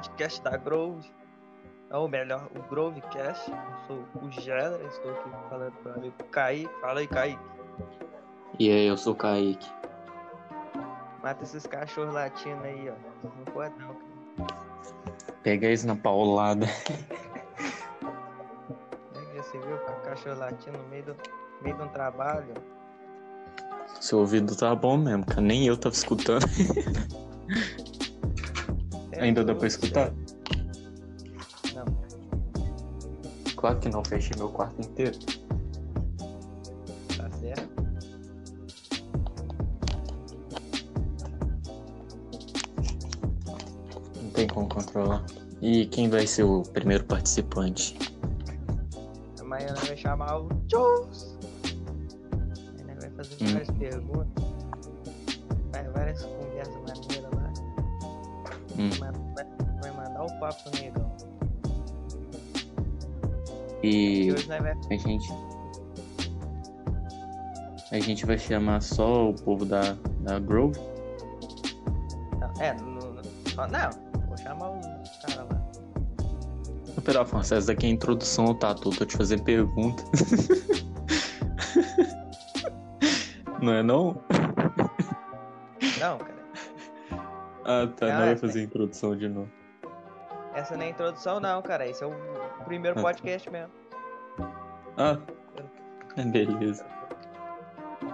podcast da Grove, ou melhor, o Grovecast. Eu sou o Gera, estou aqui falando para o amigo Kaique. Fala aí, Kaique. E aí, eu sou o Kaique. Mata esses cachorros latinos aí, ó. Não pode não, cara. Pega eles na paulada. É, Você viu o cachorro latindo no meio do, no meio de um trabalho? Seu ouvido tá bom mesmo, cara. Nem eu tava escutando. Ainda dá pra escutar? Não. Claro que não, fechei meu quarto inteiro. Tá certo? Não tem como controlar. E quem vai ser o primeiro participante? Amanhã vai chamar o Jules. Aí nós vai fazer Hum. várias perguntas. Vai, várias lá. Hum. Vai, mandar o papo negão. E a gente. A gente vai chamar só o povo da, da Grove? Não, é, ó, não, vou chamar os caras lá. Pera, Afonso, essa daqui é a introdução ao Tatu. Tô te fazendo pergunta. não é não? Não, cara. Ah, tá. Não, Não vai é- fazer a introdução de novo. Essa não é introdução, não, cara. Esse é o primeiro Ah. podcast mesmo. Ah, beleza.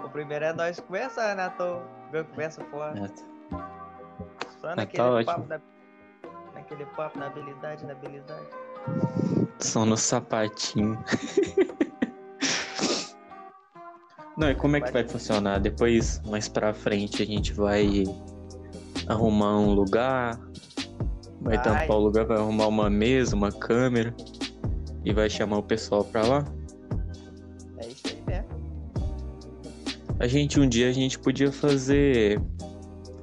O primeiro é nós conversando, né? Tô conversa fora. É, tá. Só tá naquele ótimo. papo da. Naquele papo na habilidade, na habilidade. Só no sapatinho. Não, e como é que vai funcionar? Depois, mais pra frente, a gente vai arrumar um lugar, vai Vai. tampar o lugar, vai arrumar uma mesa, uma câmera e vai chamar o pessoal pra lá. É isso aí mesmo. A gente, um dia, a gente podia fazer.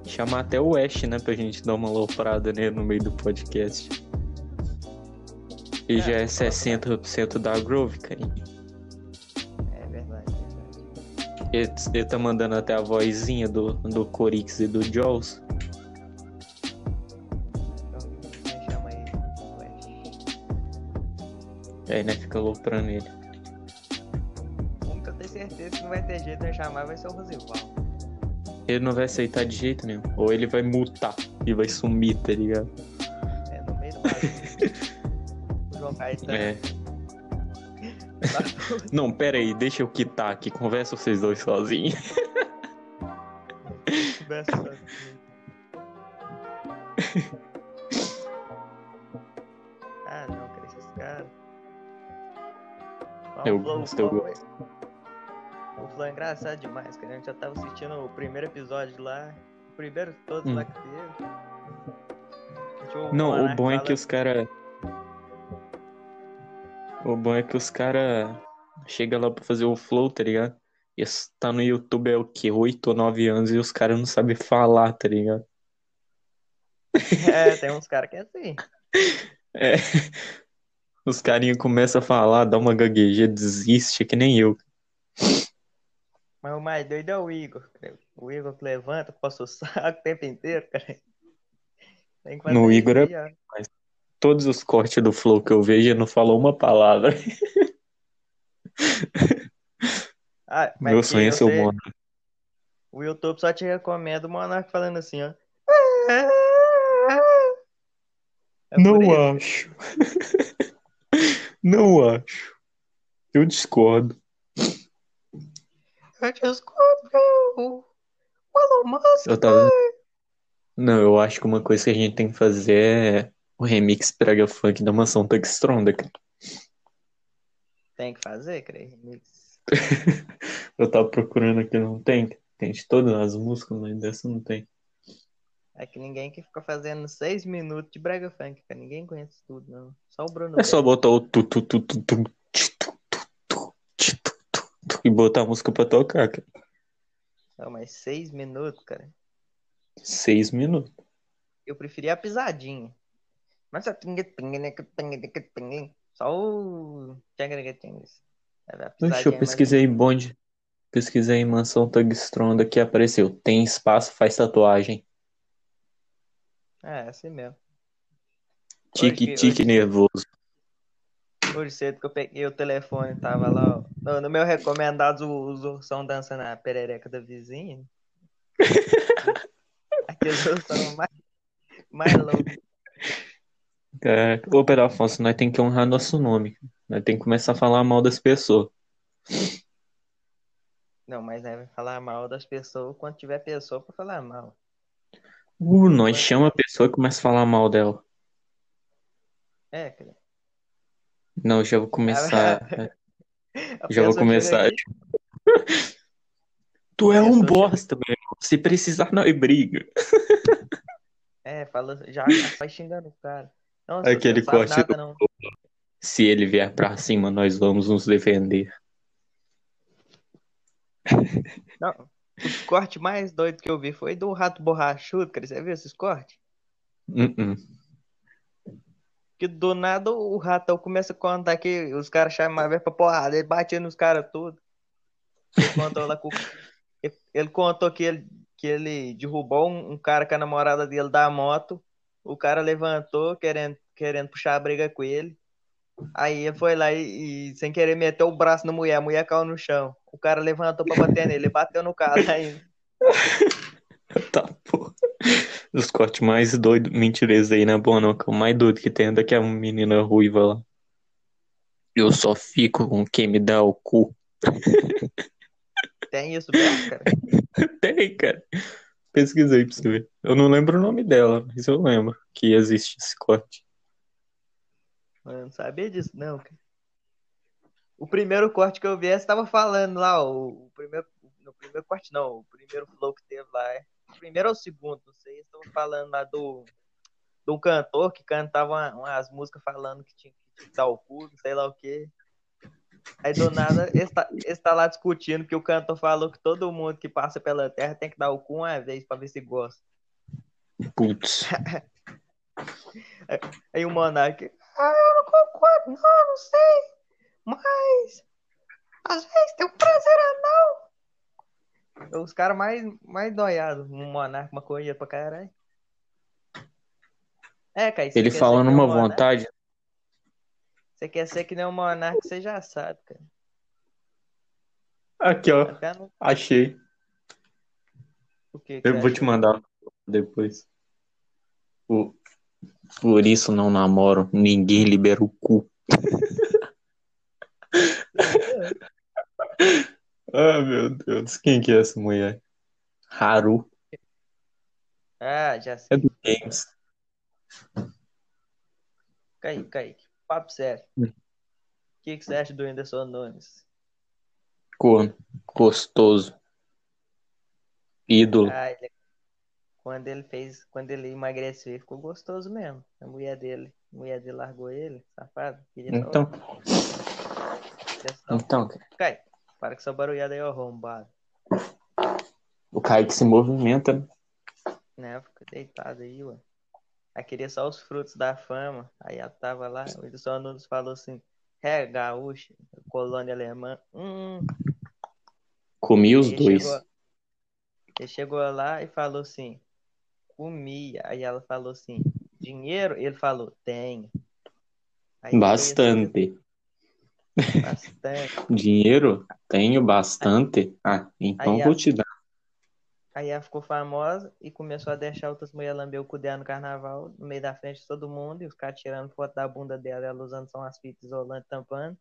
chamar até o Ash, né? Pra gente dar uma loprada nele no meio do podcast. E É, já é vamos falar 60% da Grove, cara. É verdade, verdade. Ele, ele tá mandando até a vozinha do, do Corix e do Jaws. Aí, né, fica loprando ele. Que eu tenho certeza que não vai ter jeito de chamar vai ser o Rosival. Ele não vai aceitar de jeito nenhum. Ou ele vai mutar e vai sumir, tá ligado? É no meio do bagulho. o João Caetano. É. Não, pera aí, deixa eu quitar aqui. Conversa vocês dois sozinhos. Conversa sozinho. Eu o Flow- gosto, eu o Flow é- O Flow é engraçado demais, cara. A gente já tava assistindo o primeiro episódio lá. O primeiro de todos Hum. lá que teve. Não, o bom é que os cara. O bom é que os cara chega lá pra fazer o flow, tá ligado? E tá no YouTube é o quê? 8 ou 9 anos e os caras não sabem falar, tá ligado? É, tem uns caras que é assim. É. Os carinha começam a falar, dá uma gagueja, desiste, que nem eu. Mas o mais doido é o Igor. cara. O Igor que levanta, posta o saco o tempo inteiro, cara. No Igor é- ó. Todos os cortes do flow que eu vejo, ele não falou uma palavra. Ah, mas Meu sonho é ser o Monark. O YouTube só te recomenda o Monark falando assim, ó. É Não isso. acho. Não acho. Eu discordo. Eu descubro o Elon Musk. Eu tava... Não, eu acho que uma coisa que a gente tem que fazer é o remix prega funk da mansão Tug Stronda, cara. Tem que fazer, creio. remix. Eu tava procurando aqui, não tem. Tem de todas as músicas, mas dessa não tem. É que ninguém que fica fazendo seis minutos de brega funk, cara. Ninguém conhece tudo, não. Só o Bruno É só botar o tu tu tu tu tu tu, tu, tu, e botar a música pra tocar, cara. Não, mas seis minutos, cara. Seis minutos. Eu preferia a pisadinha. Mas só só o É, a Deixa pisadinha eu mais- pesquisei bonde. Pesquisei em mansão Tug Stronda que apareceu. Tem espaço, faz tatuagem. É, assim mesmo. Tique-tique nervoso. Hoje cedo que eu peguei o telefone, tava lá, ó. No, no meu recomendados, os ursão dançando na perereca da vizinha. Aqueles ursão mais, mais loucos. É, ô, Pedro Afonso, nós tem que honrar nosso nome. Nós tem que começar a falar mal das pessoas. Não, mas né, falar mal das pessoas quando tiver pessoa pra falar mal. Uh, nós chama a pessoa e começa a falar mal dela. É, cara. Não, já vou começar. A já vou começar. Tu é um bosta, meu irmão. Se precisar, nós briga. É, fala, já, vai xingando o cara. Nossa, Aquele corte nada, do- não. Se ele vier pra cima, nós vamos nos defender. Não, o corte mais doido que eu vi foi do Rato Borrachudo, cara. Você viu esses cortes? Uh-uh. Que do nada o ratão começa a contar que os caras chamam a pra porrada, ele batia nos caras tudo. Ele contou lá com... ele- Ele contou que ele, que ele derrubou um, um cara com a namorada dele da moto. O cara levantou querendo, querendo puxar a briga com ele. Aí ele foi lá e, e, sem querer meteu o braço na mulher, a mulher caiu no chão. O cara levantou pra bater nele, ele bateu no cara ainda. Tá, pô. Os cortes mais doidos. Mentira, esse aí é não. Que é o mais doido que tem é daquela menina ruiva lá. Eu só fico com quem me dá o cu. Tem isso cara? Tem, cara. Pesquisa aí pra você ver. Eu não lembro o nome dela, mas eu lembro que existe esse corte. Eu não sabia disso, não, cara. O primeiro corte que eu vi, você tava falando lá, o, o primeiro. No primeiro corte, não, o primeiro flow que teve lá. É, o primeiro ou o segundo, não sei. Estavam falando lá do. Do cantor que cantava uma- umas músicas falando que tinha que dar o cu, sei lá o quê. Aí do nada, eles tá, eles tá lá discutindo que o cantor falou que todo mundo que passa pela terra tem que dar o cu uma vez pra ver se gosta. Putz. Aí o Monark, ah, eu não concordo, não, não sei. Mas às vezes tem um prazer anal. Os caras mais, mais doiados, um Monark, maconheiro pra caralho. É, cara, Ele falando uma o Monark? vontade. Você quer ser que nem o Monark, você já sabe, cara. Aqui, ó. Até no... Achei. O que que Eu vou te mandar depois. Por, por isso não namoro. Ninguém libera o cu. Ah, meu Deus. Quem que é essa mulher? Haru. Ah, já É sei. do Games. Kaique, Kaique, papo sério. Hum. O que, que você acha do Whindersson Nunes? Corno. Gostoso. Ídolo. Ah, ele... Quando ele fez, quando ele emagreceu, ele ficou gostoso mesmo. A mulher dele, a mulher dele largou ele, safado. Então, só- então, cara, Cai, para com essa barulhada aí, ó, arrombado. o Kaique se movimenta. né? Né, fica deitado aí, ué. Aí queria só os frutos da fama. Aí ela tava lá, o Whindersson Nunes falou assim, é, gaúcho, colônia alemã. Hum, Comi os Ele dois. chegou, ele chegou lá e falou assim, comia. Aí ela falou assim, dinheiro? Ele falou, tenho. Aí Bastante. assim, bastante. Dinheiro? Tenho bastante. Ah, então Aí a- vou te dar. Aí ela ficou famosa e começou a deixar outras mulheres lamber o cu dela no carnaval, no meio da frente de todo mundo, e os caras tirando foto da bunda dela, ela usando só umas fitas isolantes tampando.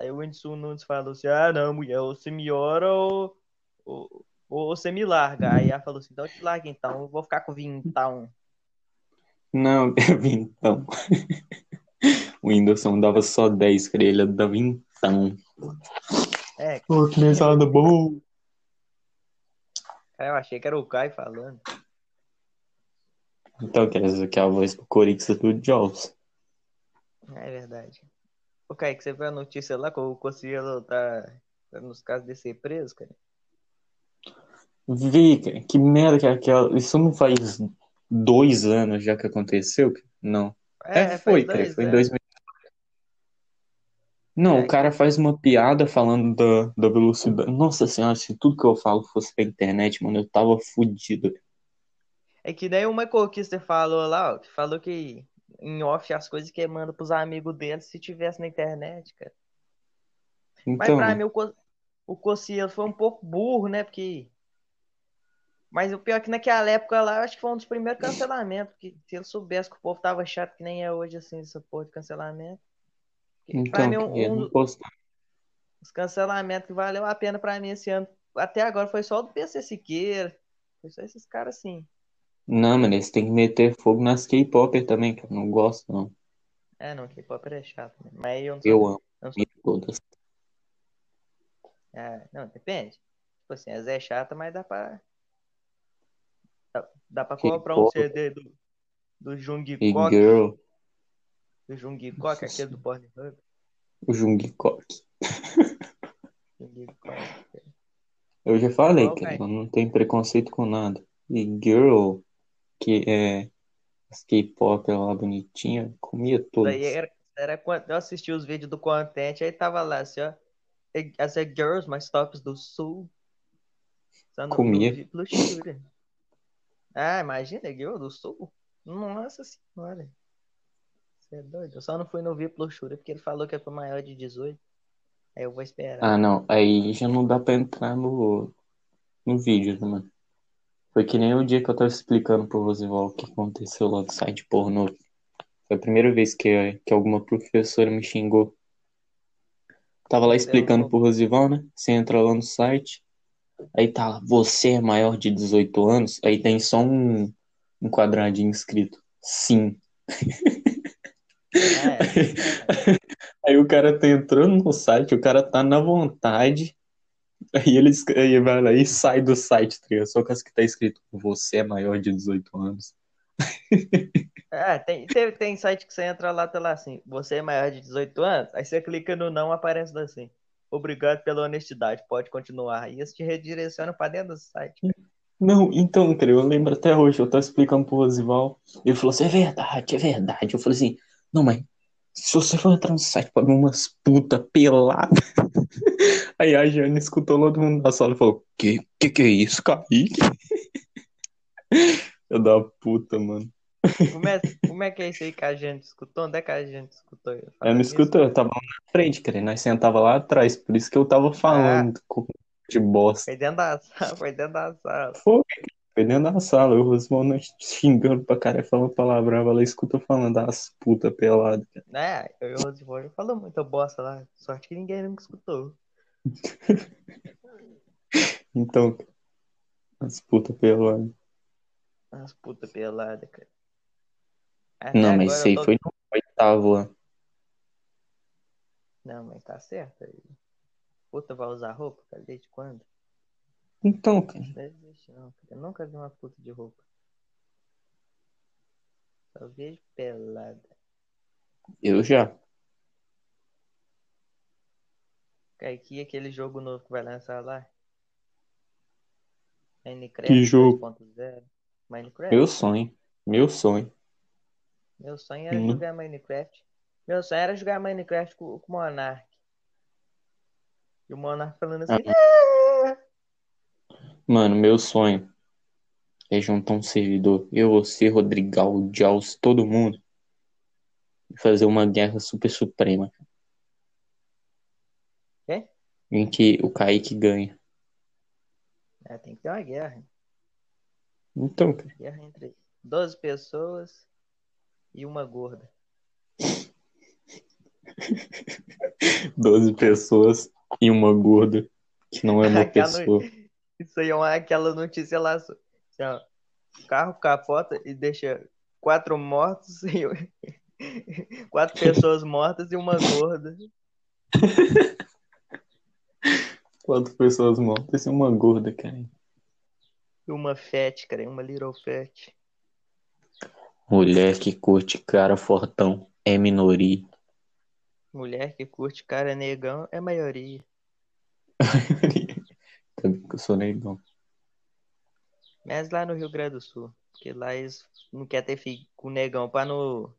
Aí o Whindersson Nunes falou assim, ah não, mulher, ou você me ora ou, ou, ou você me larga. Aí ela falou assim, então eu te larga então, eu vou ficar com vintão. Não, então. O Whindersson dava só 10 pra ele, ele dava então. É, Ô, que mesada boa. cara, eu achei que era o Caio falando. Então, quer dizer que a voz do Corix é do Jaws. É verdade. Ô, Kaique, você viu a notícia lá que o Cossielo tá, tá nos casos de ser preso, cara? Vi, cara, que merda que é aquela. Isso não faz dois anos já que aconteceu? Não. É, foi, faz cara, dois foi em anos. 2000. Não, É. o cara faz uma piada falando da, da velocidade. Nossa senhora, se tudo que eu falo fosse pra internet, mano, eu tava fudido. É que nem o Michael Kister falou lá, ó, que falou que em off as coisas que manda pros amigos dele se tivesse na internet, cara. Mas Então, pra mim o, Co- o Cossielo foi um pouco burro, né? Porque. Mas o pior é que naquela época lá, eu acho que foi um dos primeiros cancelamentos. Porque se ele soubesse que o povo tava chato, que nem é hoje, assim, essa porra de cancelamento. Pra então, mim, um, um postou. cancelamentos que valeu a pena pra mim esse ano, até agora, foi só o do PC Siqueira. Foi só esses caras assim. Não, mano, eles têm que meter fogo nas K-Popper também, que eu não gosto, não. É, não, K-pop é chato. Né? Mas eu. Eu amo, eu não sou- todas. é, não, depende. Tipo assim, a Zé é chata, mas dá pra. Dá, dá pra comprar um. CD do, do E Jungkook. Girl, Do Jungkook, aquele do Pornhub. o Jungkook. Jungkook. Eu já falei, Qual, cara, não tenho preconceito com nada. E Girl, que é as K-pop lá bonitinha, comia. Daí era, era quando eu assisti os vídeos do Content, aí tava lá assim, ó. As é girls mais tops do sul. Comia. Ah, imagina, girl do sul. Nossa senhora. Você é doido. Eu só não fui no VIP Luxúria porque ele falou que é pro maior de 18. Aí eu vou esperar. Ah, não, aí já não dá pra entrar no, no vídeo, né, mano? Foi que nem o dia que eu tava explicando pro Rosival o que aconteceu lá do site pornô. Foi a primeira vez que, que alguma professora me xingou. Tava lá explicando pro Rosival, né? Você entra lá no site, aí tá lá, você é maior de 18 anos, aí tem só um, um quadradinho escrito, sim. É, Aí o cara tá entrando no site, o cara tá na vontade, aí ele, aí vai lá e sai do site, tá? Só com as que tá escrito, você é maior de 18 anos. É, tem, tem, tem site que você entra lá, tá lá assim, você é maior de 18 anos, aí você clica no não, aparece assim, obrigado pela honestidade, pode continuar. Isso te redireciona pra dentro do site. Não, então, cara, eu lembro até hoje, eu tava explicando pro Rosival, ele falou assim, é verdade, é verdade. Eu falei assim, não, mas se você for entrar no site pra ver umas puta pelada. Aí a Jane escutou todo mundo da sala e falou, que, que que é isso, Kaique? Eu da puta, mano. Como é, como é que é isso aí que a gente escutou? Onde é que a gente escutou? Ela falando me isso? escutou, eu tava na frente, cara, e nós sentava lá atrás, por isso que eu tava falando com de bosta. Foi dentro da sala, foi dentro da sala. Foi, foi dentro da sala, o Rosmão nós xingando pra caralho, falando palavrão, ela escuta eu falando das puta pelada, cara. É, eu e o Rosivaldo falou muita bosta lá. Sorte que ninguém nunca escutou. Então, as puta pelada. As puta pelada, cara. Até Não, mas isso aí tô- foi no oitavo. Não, mas tá certo. aí. Puta vai usar roupa, cara? Desde quando? Então, cara, Não existe, não. cara. Eu nunca vi uma puta de roupa. Só vejo pelada. eu já. Kaique, aquele jogo novo que vai lançar lá? Minecraft Que jogo? 2.0. Minecraft? Meu sonho. Meu sonho. Meu sonho era Hum. jogar Minecraft. Meu sonho era jogar Minecraft com, com o Monark. E o Monark falando assim. "Ah!" Mano, meu sonho é juntar um servidor. Eu, você, Rodrigal, o Jaws, todo mundo. E fazer uma guerra super suprema. Quê? Em que o Kaique ganha. É, tem que ter uma guerra. Então, cara. Guerra entre 12 pessoas e uma gorda. 12 pessoas e uma gorda que não é uma Aquela- pessoa. Isso aí é uma, aquela notícia lá. Assim, ó, carro capota e deixa quatro mortos e quatro pessoas mortas e uma gorda. Quatro pessoas mortas e uma gorda, cara. E uma fat, cara, uma little fat. Mulher que curte cara fortão é minoria. Mulher que curte cara negão é maioria. Também que eu sou negão. Mas lá no Rio Grande do Sul. Porque lá eles não querem ter filho com negão pra não,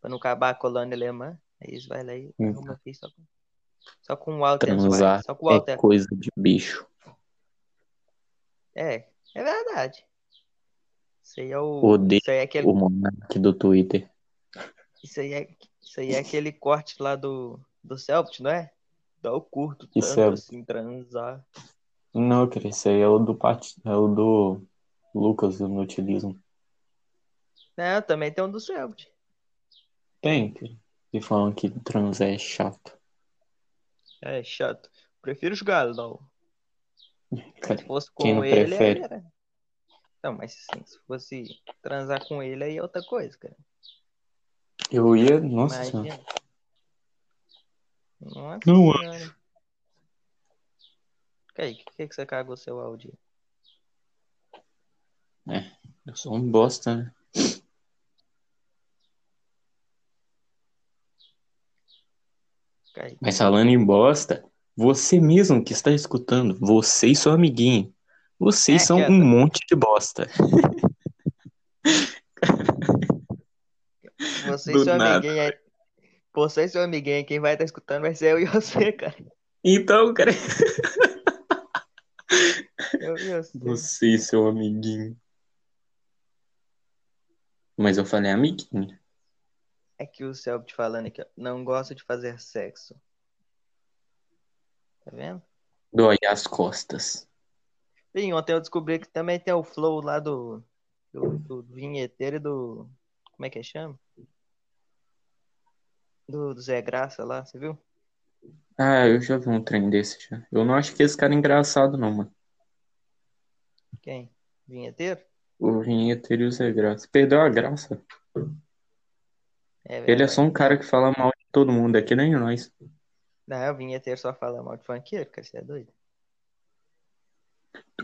pra não acabar a colônia alemã. Aí eles vão lá e Hum. arrumam filho só com, só com o Walter Transar. Só com o é Walter. coisa de bicho. É, é verdade. Isso aí é o. Odeio Isso aí é aquele. o monarca do Twitter. Isso aí é, isso aí é aquele corte lá do, do Celtic, não é? Dá o curto Que tanto Celtic? assim, transar. Não, cara, esse aí é o do Pat... é o do Lucas do Nutilismo. Não, também tem um do Celtic. Tem, cara. E falam que transar é chato. É chato. Prefiro jogar LOL. Cara, Se fosse Quem com não ele, prefere? era. Não, mas sim, se fosse transar com ele, aí é outra coisa, cara. eu ia. Nossa senhora. Imagina. Nossa Não senhora. Kaique, por que, que você cagou seu áudio? Eu sou um bosta, né? Kaique. Mas falando em bosta, você mesmo que está escutando, você e seu amiguinho, vocês É, são quieta. um monte de bosta. Você e seu nada. amiguinho aí. Você e seu amiguinho, quem vai estar escutando vai ser eu e você, cara. Então, cara. Eu e você. Você e seu amiguinho. Mas eu falei amiguinho. É que o Celso te falando aqui, ó, não gosta de fazer sexo. Tá vendo? Dói as costas. Sim, ontem eu descobri que também tem o flow lá do, do, do vinheteiro e do. Como é que chama? Do, do Zé Graça lá, você viu? Ah, eu já vi um trem desse já. Eu não acho que esse cara é engraçado, não, mano. Quem? Vinheteiro? O vinheteiro e o Zé Graça. Perdeu a graça. É Ele é só um cara que fala mal de todo mundo, é que nem nós. Não, o vinheteiro só fala mal de funkeiro, cara, você é doido.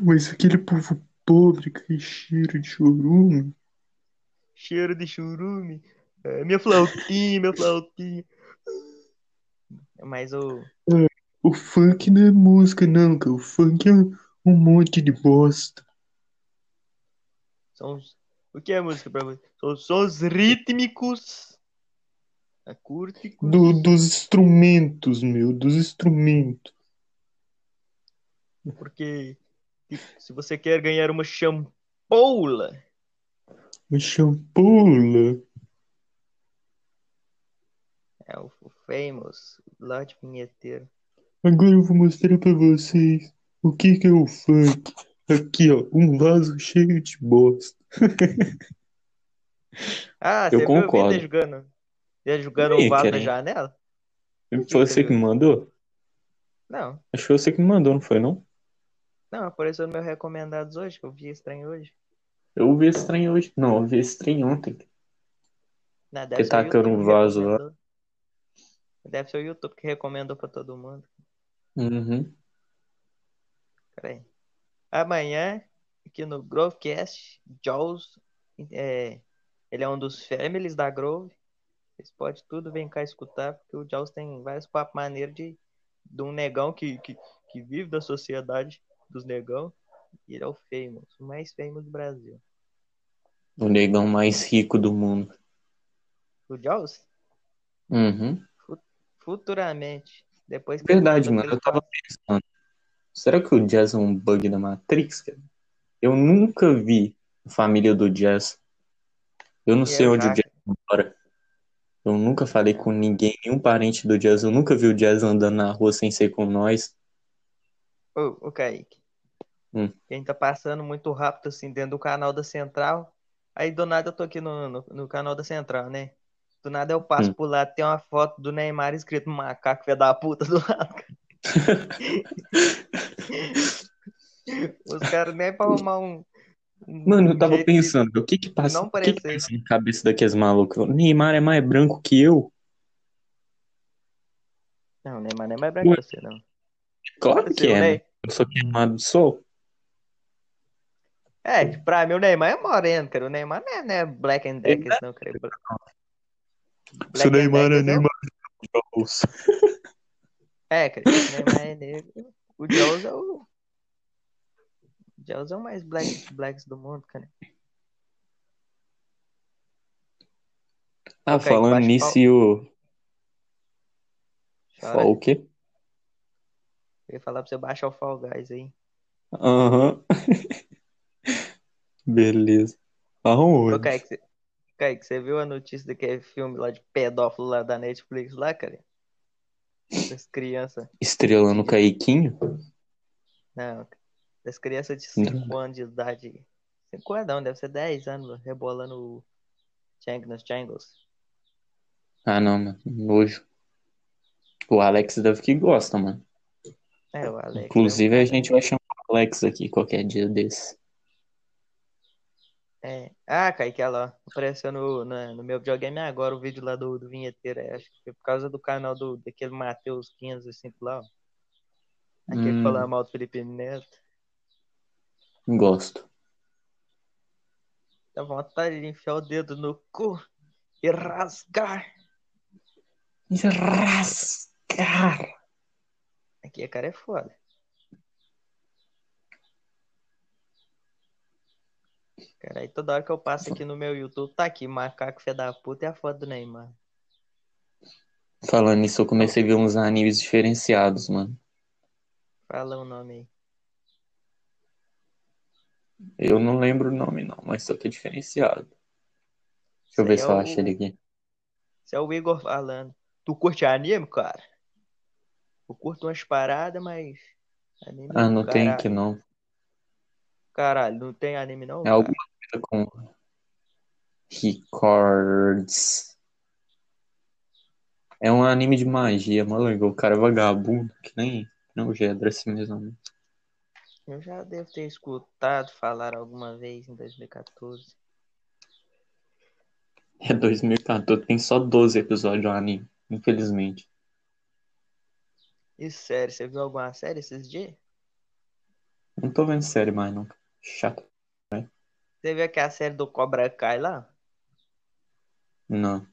Mas aquele povo pobre que cheiro de chorume. Cheiro de churume. É, minha flautinha, minha flautinha. Mas o. O funk não é música, não, cara. O funk é um monte de bosta. São os... O que é música pra você? São sons rítmicos. Acústicos. Do, dos instrumentos, meu, dos instrumentos. Porque se você quer ganhar uma champoula, O champola. é o, o famous Lorde Vinheteiro. Agora eu vou mostrar pra vocês o que que é o funk. Aqui, ó, um vaso cheio de bosta. Ah, Eu você viu concordo. ele jogando, ele jogando o vaso na janela? Foi você que me mandou? Não, Acho que foi você que me mandou, não foi, não? Não, apareceu no meu recomendados hoje, que eu vi estranho hoje. Eu vi esse trem hoje. Não, eu vi esse trem ontem. Não, Que deve ser o tacando um que vaso lá. Deve ser o YouTube que recomendou pra todo mundo. Uhum. Peraí. Amanhã, aqui no Grovecast, Jaws, é, ele é um dos families da Grove. Vocês podem tudo vir cá escutar, porque o Jaws tem vários papos maneiros de, de um negão que, que, que vive da sociedade dos negão. E ele é o famous, o mais famous do Brasil. O negão mais rico do mundo. O Jaws, Uhum. futuramente, depois Verdade, mano. Eu tava pensando. Será que o Jazz é um bug da Matrix, cara? Eu nunca vi a família do Jazz. Eu não sei é onde o. Jazz mora. Eu nunca falei com ninguém, nenhum parente do Jazz. Eu nunca vi o Jazz andando na rua sem ser com nós. Ô, ô Kaique. Hum. Quem tá passando muito rápido assim dentro do canal da Central. Aí do nada eu tô aqui no, no, no canal da Central, né? Do nada eu passo Hum. pro lado, tem uma foto do Neymar escrito macaco, filho da puta do lado. Os caras nem pra arrumar um. Mano, eu tava de- pensando, o que que passa, não o que que passa na cabeça daqueles malucos? Neymar é mais branco que eu? Não, Neymar não é mais branco que você, não. Claro que é, Ney- né? Eu sou queimado do sol. É, que pra mim o Neymar é moreno, cara. O Neymar não é, não é Black and Deckers, não, cara. Black Se o Neymar é Neymar Jones. É, cara, o Neymar é negro. O Jaws é o. O Jaws é o mais black blacks do mundo, cara. Ah, Ok, falando nisso, e o... Fala o quê? Eu ia falar pra você baixar o Fall Guys aí. Aham. Beleza. Ô, Aonde? Kaique, você, Kaique, você viu a notícia daquele filme lá de pedófilo lá da Netflix lá, cara? Das crianças. Estrelando o Caiquinho? Não, das crianças de 5 anos de idade. 5 anos não, deve ser 10 anos, rebolando o Chang nos Jangles. Ah, não, mano. Nojo. O Alex deve que gosta, mano. É, o Alex. Inclusive, a gente vai chamar o Alex aqui qualquer dia desse. É. Ah, Kaique, olha lá. Apareceu no, na- no meu videogame agora o vídeo lá do, do Vinheteiro. é, acho que foi por causa do canal do, daquele Matheus 505 lá. ó. Aquele Hum. falava mal do Felipe Neto. Gosto. Dá vontade de enfiar o dedo no cu e rasgar. Rascar. Aqui a cara é foda. Cara, aí toda hora que eu passo aqui no meu YouTube, tá aqui, macaco fé da puta e a foto do Neymar. Falando nisso, eu comecei a ver uns animes diferenciados, mano. Fala o nome aí. Eu não lembro o nome, não, mas só que é diferenciado. Deixa eu Esse ver se é eu o- acho ele aqui. Esse é o Igor falando. Tu curte anime, cara? Eu curto umas paradas, mas. Anime Ah, não tem caralho. aqui não. Caralho, não tem anime não? É cara? alguma coisa com Records. É um anime de magia, legal. O cara é vagabundo, que nem, nem o Gedra assim mesmo. Eu já devo ter escutado falar alguma vez em 2014. É 2014, tem só 12 episódios do anime, infelizmente. E sério, você viu alguma série esses dias? Não tô vendo série mais, não. Chato. Você viu que a série do Cobra Kai lá? Não.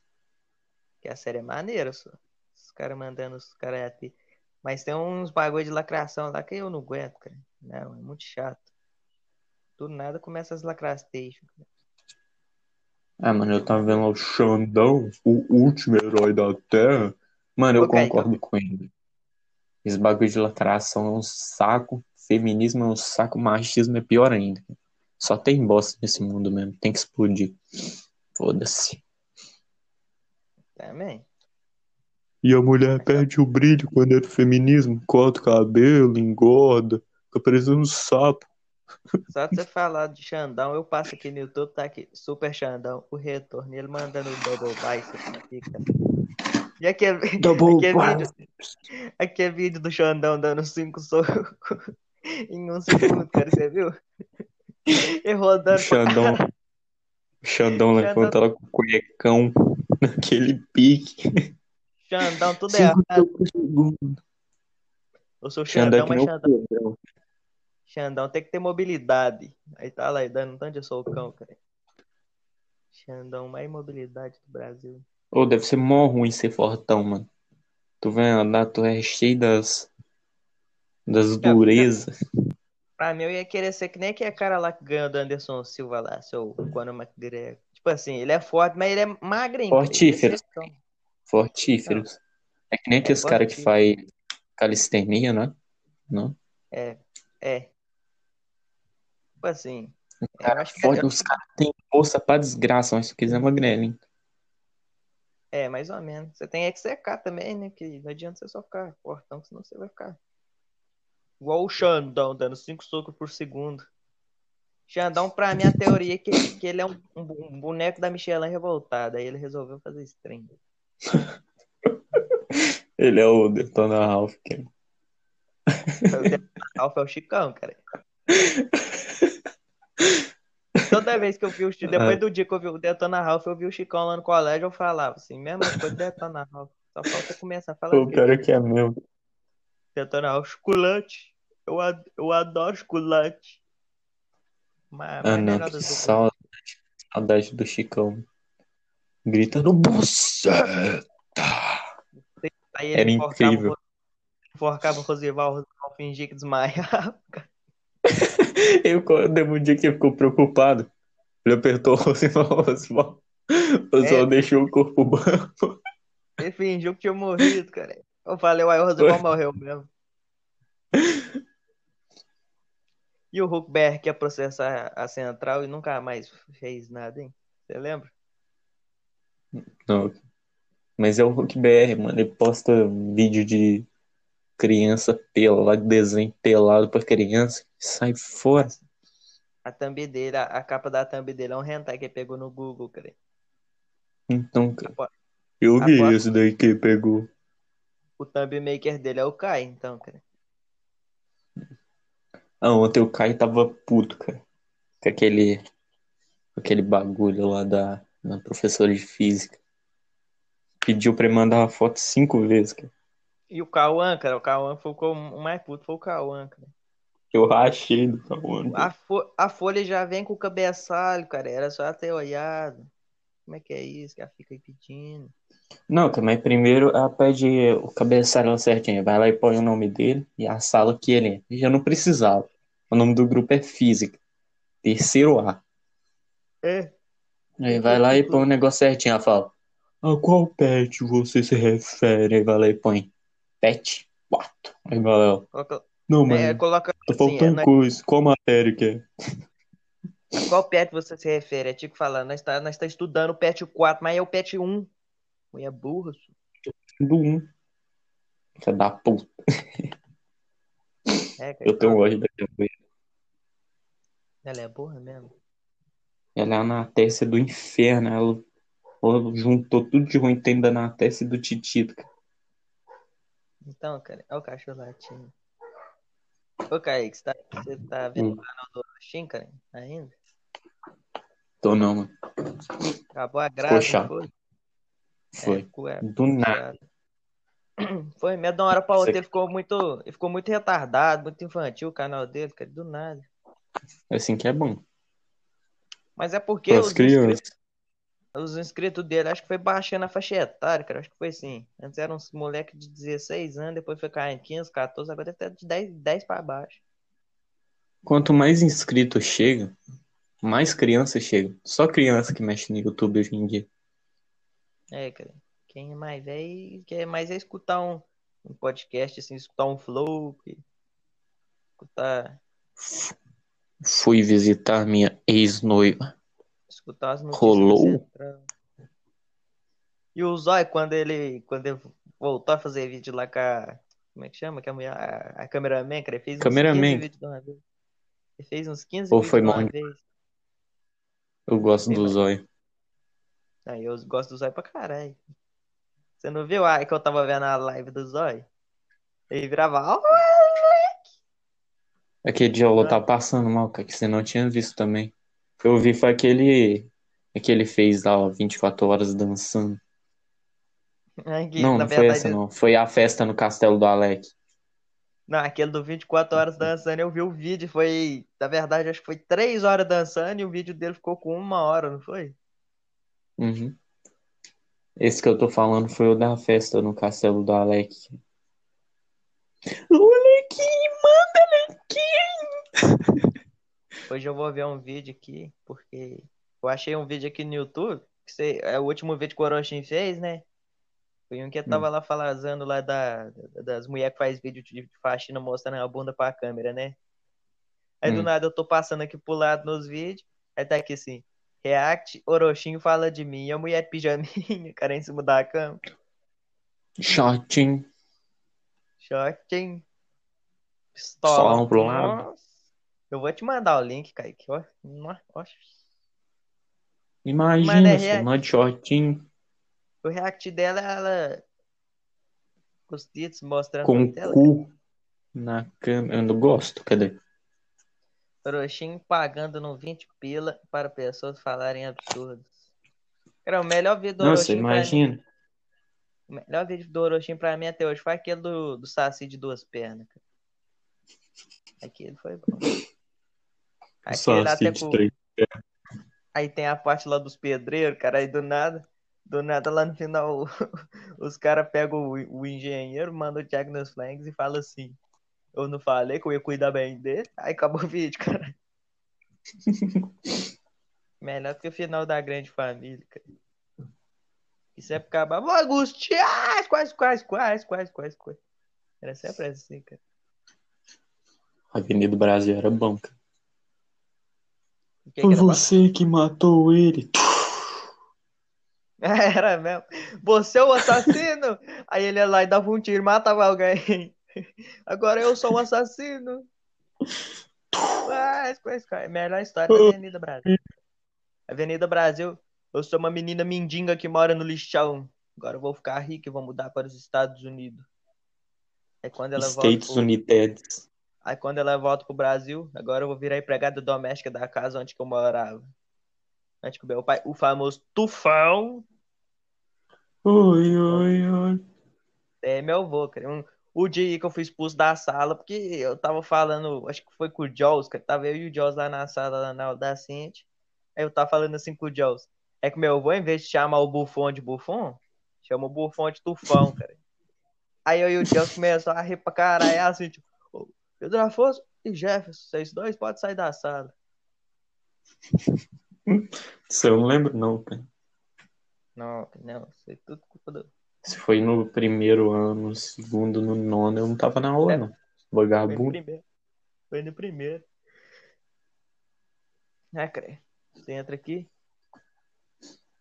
Que a série é maneira, só. Os caras mandando os caras aqui. Mas tem uns bagulho de lacração lá que eu não aguento, cara. Não, é muito chato. Do nada começa as lacrastations. Ah, mano, eu tava vendo lá o Xandão, o último herói da Terra. Mano, eu Ô, Kaique, concordo com ele. Esse bagulho de lacração é um saco, feminismo é um saco, machismo é pior ainda. Só tem bosta nesse mundo mesmo, tem que explodir. Foda-se. Também. E a mulher perde o brilho quando é do feminismo, corta o cabelo, engorda, fica parecendo um sapo. Só de você falar de Xandão, eu passo aqui no YouTube, tá aqui, Super Xandão, o retorno, ele mandando o Double Bicep aqui, E aquele, Double aquele, vídeo, aquele vídeo do Xandão dando cinco socos em um segundo, cara, você viu? E rodando Xandão. Xandão levanta ela com o cuecão naquele pique. Xandão, tudo Cinco errado. por segundo. Eu sou Xandão Xandão, é que mas Xandão, Pedrão. Xandão tem que ter mobilidade. Aí tá lá, aí dando um tanto de socão, cara. Xandão, mais mobilidade do Brasil. Ô, deve ser mó ruim ser fortão, mano. Tu vai andar, tu é cheio das, das durezas. Pra mim, eu ia querer ser que nem aquele cara lá que ganhou do Anderson Silva lá, seu Conor McGregor. Tipo assim, ele é forte, mas ele é magrinho. é Fortífero. secão. Fortíferos. É que nem aqueles caras que faz calistenia, né? Não? É, é. Tipo assim, eu Cara, forte, os caras têm força pra desgraça, mas se quiser magrelo, hein? É, mais ou menos. Você tem é que secar também, né? Que não adianta você só ficar fortão, senão você vai ficar. Igual o Xandão, dando 5 socos por segundo. Xandão, pra mim, a teoria é que, que ele é um, um boneco da Michelin revoltada. Aí ele resolveu fazer stream. Ele é o Detona Ralph. cara. Alfa é o Chicão, cara. Toda vez que eu vi o Chicão, depois do dia que eu vi o Detona Ralph, eu vi o Chicão lá no colégio, eu falava assim, mesma coisa, Detona Ralph. Só falta começar a falar O cara que é mesmo. Detona Ralph, chocolate. Eu, ad- eu adoro chocolate. Mas, Ah, mas não, que duas. saudade. Saudade do Chicão. Gritando, buceta! Aí ele Era enforcava incrível. Enforcava o Rosival, o Rosival fingia que desmaiava. Eu, teve um dia que ficou preocupado. Ele apertou o Rosival, o Rosival. O Rosival É. deixou o corpo branco. Ele fingiu que tinha morrido, cara. Eu falei, uai, o Rosival morreu mesmo. E o Huckberg quer processar a central e nunca mais fez nada, hein? Você lembra? Não. Mas é o Hulk BR, mano. Ele posta vídeo de criança pelada, desenho pelado pra criança. Sai fora. A thumb dele, a, a capa da thumb dele é um hentai que ele pegou no Google, cara. Então, cara. Apo- Eu vi Aposto- esse daí que pegou. O thumb maker dele é o Kai, então, cara. Ah, ontem o Caio tava puto, cara. Com aquele. com aquele bagulho lá da, da professora de física. Pediu pra ele mandar uma foto cinco vezes, cara. E o Cauã, cara, o Cauã ficou o mais puto, foi o Cauã, cara. Eu rachei do Cauã. A, fo- a folha já vem com o cabeçalho, cara. Era só ter olhado. Como é que é isso? Que ela fica aí pedindo. Não, mas primeiro ela pede o cabeçalho certinho. Vai lá e põe o nome dele e a sala que ele é. Já não precisava. O nome do grupo é Física. Terceiro A. É. Aí vai lá e põe o negócio certinho. Ela fala: A qual pet você se refere? Aí vai lá e põe Pet 4. Aí vai lá: Coloca, Não, mas é, coloca tá assim, é, faltando nós- coisa. Qual matéria que é? qual pet você se refere? É Tico falando, nós tá, nós tá estudando o pet 4, mas é o pet 1. Mulher burra, su. Do 1. Filha da puta. É, cara, Eu tenho ódio daquela mulher. Ela é burra mesmo. Ela é a Natécia do inferno. Ela, ela juntou tudo de ruim que tem da Natécia e do Titito, cara. Então, cara, olha o cachorro latindo. Ô, Kaique, você tá, você tá vendo Hum. o canal do Shin, cara? Ainda? Tô não, mano. Acabou a graça, chato. foi? Foi. É, é, Do nada. Foi mesmo, de uma hora pra outra ele ficou muito, ele ficou muito retardado, muito infantil o canal dele, cara, do nada. Assim que é bom. Mas é porque Para os as crianças. inscritos, os inscritos dele, acho que foi baixando a faixa etária, cara, acho que foi assim. Antes eram uns moleques de 16 anos, depois foi caindo 15, 14, agora estar de 10, 10 pra baixo. Quanto mais inscritos chega, mais crianças chegam. Só criança que mexe no YouTube hoje em dia. É, cara, quem é mais velho quer mais é escutar um, um podcast, assim, escutar um flow, que- escutar, Fui visitar minha ex-noiva. Escutar as notícias Rolou? E o Zói, quando ele, quando ele voltou a fazer vídeo lá com a, como é que chama? Que a mulher, a, a cameraman, cara, ele fez uns Cameraman. 15 vídeos de uma vez. Ele fez uns 15 Ou vídeos foi de uma mal? vez. Eu gosto do zóio. Aí eu gosto do Zói pra caralho. Você não viu a que eu tava vendo a live do Zói? Ele virava, "Ó, Aquele dia eu Ah. tava passando mal, cara, que você não tinha visto também. Eu vi foi aquele. Aquele fez lá, ó, 24 horas dançando. Ai, que, Não, não foi verdade, essa, não. Foi a festa no castelo do Alec. Não, aquele do 24 horas dançando, eu vi o vídeo, foi, na verdade, acho que foi 3 horas dançando e o vídeo dele ficou com uma hora, não foi? Uhum. Esse que eu tô falando foi o da festa no castelo do Alec. O Alequinho, manda Alequinho! Hoje eu vou ver um vídeo aqui, porque eu achei um vídeo aqui no YouTube, que você, é o último vídeo que o Orochin fez, né? Foi um que eu tava lá falando lá da, das mulheres que faz vídeo de faxina mostrando a bunda pra câmera, né? Aí do Hum. nada eu tô passando aqui pro lado nos vídeos, aí tá aqui assim, React, Orochinho fala de mim, a mulher pijaminha, cara, em cima da cama. Shotinho. Shortinho. Pistola. Só pro lado. Nossa. Eu vou te mandar o link, Kaique. Ó, ó. Imagina, é só, react. nó de shortinho O react dela, ela. Com os tits mostrando com o cu na câmera. Eu não gosto, cadê? Orochinho pagando no 20 pila para pessoas falarem absurdos. Cara, o melhor vídeo do Nossa, imagina. O melhor vídeo do Orochinho pra mim até hoje foi aquele do, do Saci de duas pernas, cara. Aquele foi bom. Aquele até assim com. três. Aí tem a parte lá dos pedreiros, cara, aí do nada, do nada lá no final, os caras pegam o, o engenheiro, mandam o Jack nos flanks e fala assim, eu não falei que eu ia cuidar bem dele, aí acabou o vídeo, cara. Melhor que o final da grande família, cara. Isso é porque acabava, angustiar, quase, quase, quase, quase, quase, quase. Era sempre assim, cara. Avenida Brasil era bom, cara. O que Foi que você que matou ele. Era mesmo. Você é o assassino! Aí ele ia lá e dava um tiro e matava alguém. Agora eu sou um assassino. Mas, pois, cara, é a melhor história da Avenida Brasil. Avenida Brasil, eu sou uma menina mendiga que mora no lixão. Agora eu vou ficar rica e vou mudar para os Estados Unidos. Aí quando ela volta States pro... United. Aí quando ela volta pro Brasil, agora eu vou virar empregada doméstica da casa onde que eu morava. Onde que o meu pai, o famoso tufão, Oi, oi, oi. é meu avô, cara. Um- o dia que eu fui expulso da sala, porque eu tava falando, acho que foi com o Jaws, cara. Tava eu e o Jaws lá na sala, lá na aula da Cinti. Aí eu tava falando assim com o Jaws. É que meu avô, em vez de chamar o bufão de bufão, chama o bufão de tufão, cara. Aí eu e o Jaws começou a rir pra caralho, assim, tipo, "Ô, Pedro Afonso e Jefferson, vocês dois podem sair da sala. Isso eu não lembro, não, cara. Não, não, isso é tudo culpa do. Se foi no primeiro ano, no segundo, no nono, eu não tava na aula, É. não. Foi no Vagabundo. primeiro. Foi no primeiro. Ah, cara. Você entra aqui.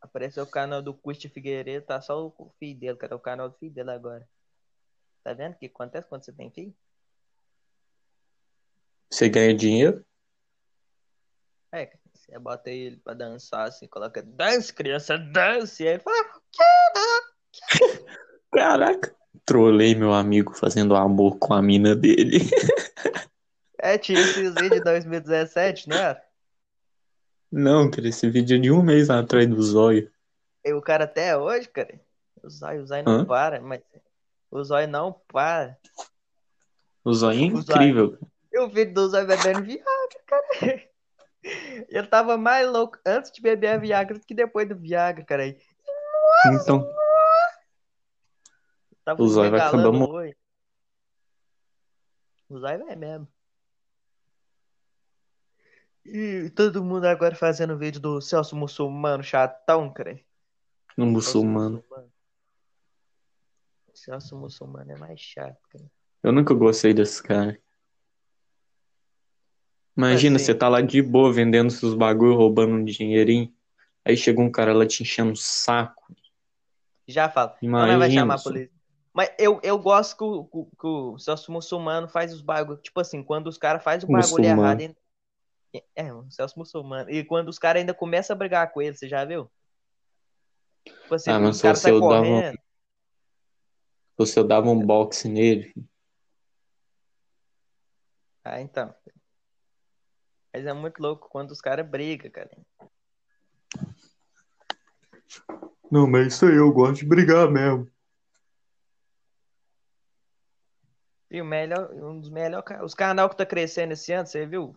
Apareceu o canal do Custe Figueiredo. Tá só o filho dele, cara. O canal do filho dele agora. Tá vendo o que acontece quando você tem filho? Você ganha dinheiro? É. Você bota ele pra dançar assim, coloca dance, criança, dance. E aí ele fala, Caraca. Trolei meu amigo fazendo amor com a mina dele. é, tinha esses vídeos de 2017, não era? Não, cara, esse vídeo é de um mês atrás do zóio. E o cara até hoje, cara. O zóio, o zóio não Hã? para, mas. O zóio não para. O zóio é O zóio. E o vídeo do Zóio bebendo Viagra, cara. Ele tava mais louco antes de beber a Viagra do que depois do Viagra, cara. Aí Então, Tava O Zóio vai acabar o olho. O Zóio é mesmo. E todo mundo agora fazendo vídeo do Celso Muçulmano chatão, cara. no muçulmano. Muçulmano. Celso Muçulmano é mais chato, cara. Eu nunca gostei desse cara. Imagina, você tá lá de boa vendendo seus bagulho, roubando um dinheirinho. Aí chega um cara lá te enchendo o saco. Já fala. Não, não vai Imagina chamar a polícia. Mas eu, eu gosto que o, que, que o Celso Muçulmano faz os bagulho. Tipo assim, quando os caras fazem o bagulho errado. ainda- É, o Celso Muçulmano. E quando os caras ainda começam a brigar com ele, você já viu? Tipo assim, Ah, mas se saem eu dava um- correndo. Você eu dava um boxe nele. Ah, então. Mas é muito louco quando os caras brigam, cara. Não, mas isso aí eu gosto de brigar mesmo. E o melhor, um dos melhores, os canal que tá crescendo esse ano, você viu?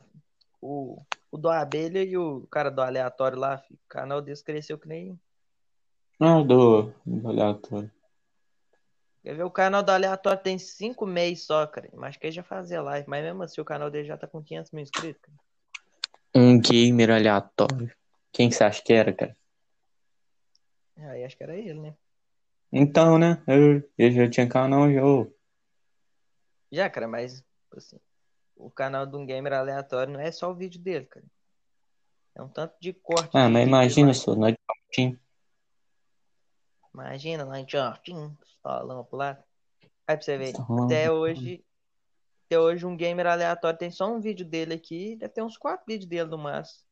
O, o do Abelha e o cara do aleatório lá, o canal desse cresceu que nem. Ah, do, do aleatório. Quer ver? O canal do aleatório tem cinco meses só, cara. Mas acho que ele já fazia live. Mas mesmo assim, o canal dele já tá com 500 mil inscritos, cara. Um gamer aleatório. Quem você acha que era, cara? Aí acho que era ele, né? Então, né? Eu, eu já tinha canal, já. Já, cara, mas assim, o canal de um gamer aleatório não é só o vídeo dele, cara. É um tanto de corte. Ah, de mas imagina lá. só, nós tinha Imagina lá em Jardim, falando pro lado. Aí pra você ver, Tá até hoje, até hoje um gamer aleatório tem só um vídeo dele aqui, deve ter uns quatro vídeos dele no máximo.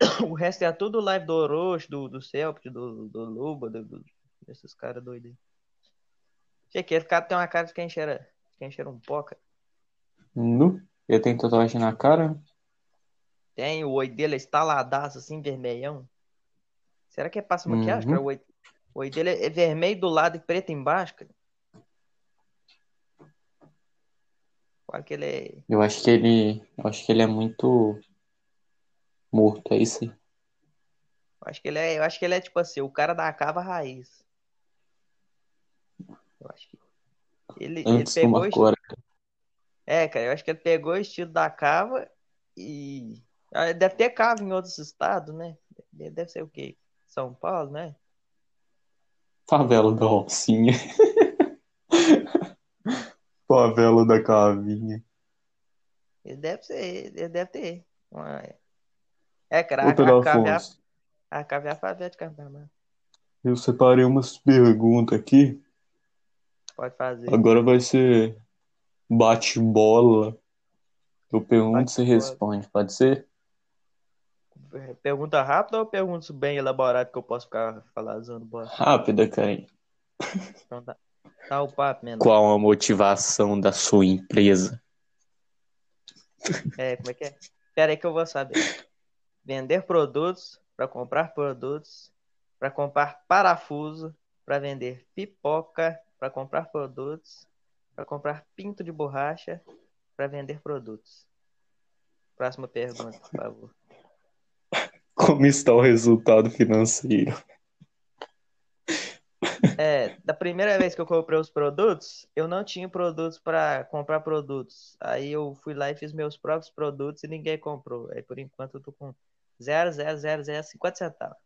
O resto é tudo live do Orochi, do, do Celp, do, do Luba, do, do- desses caras doidos. Achei que esse cara tem uma cara de quem cheira, quem cheira um pó, cara. Nu. Eu tenho tatuagem na cara. Tem, o olho dele é estaladaço, assim, vermelhão. Será que é passa maquiagem, Uhum. cara? O olho, o olho dele é vermelho do lado e preto embaixo, cara. Que ele é? Eu acho que ele. Eu acho que ele é muito morto, é isso aí. Eu acho que ele é, eu acho que ele é tipo assim, o cara da cava raiz. Eu acho que ele, ele Antes do pegou estilo, é, cara, eu acho que ele pegou o estilo da cava e ah, deve ter cava em outros estados, né? Deve deve ser o quê? São Paulo, né? Favela da Rocinha. Favela da Cavinha. Ele deve ser, ele deve ter uma, É, Ô, a, a cave é a, a cave é alfabética, mano. eu separei umas perguntas aqui. Pode fazer. Agora vai ser bate-bola. Eu pergunto, você Bate-bola. responde, pode ser? Pergunta rápida ou perguntas bem elaboradas que eu posso ficar falando? Rápida, cara. Então tá. Tá o papo, menor. Qual a motivação da sua empresa? É, como é que é? Pera aí que eu vou saber. Vender produtos para comprar produtos, para comprar parafuso, para vender pipoca, para comprar produtos, para comprar pinto de borracha, para vender produtos. Próxima pergunta, por favor. Como está o resultado financeiro? É, da primeira vez que eu comprei os produtos, eu não tinha produtos para comprar produtos. Aí eu fui lá e fiz meus próprios produtos e ninguém comprou. Aí por enquanto eu tô com 0,0050 centavos.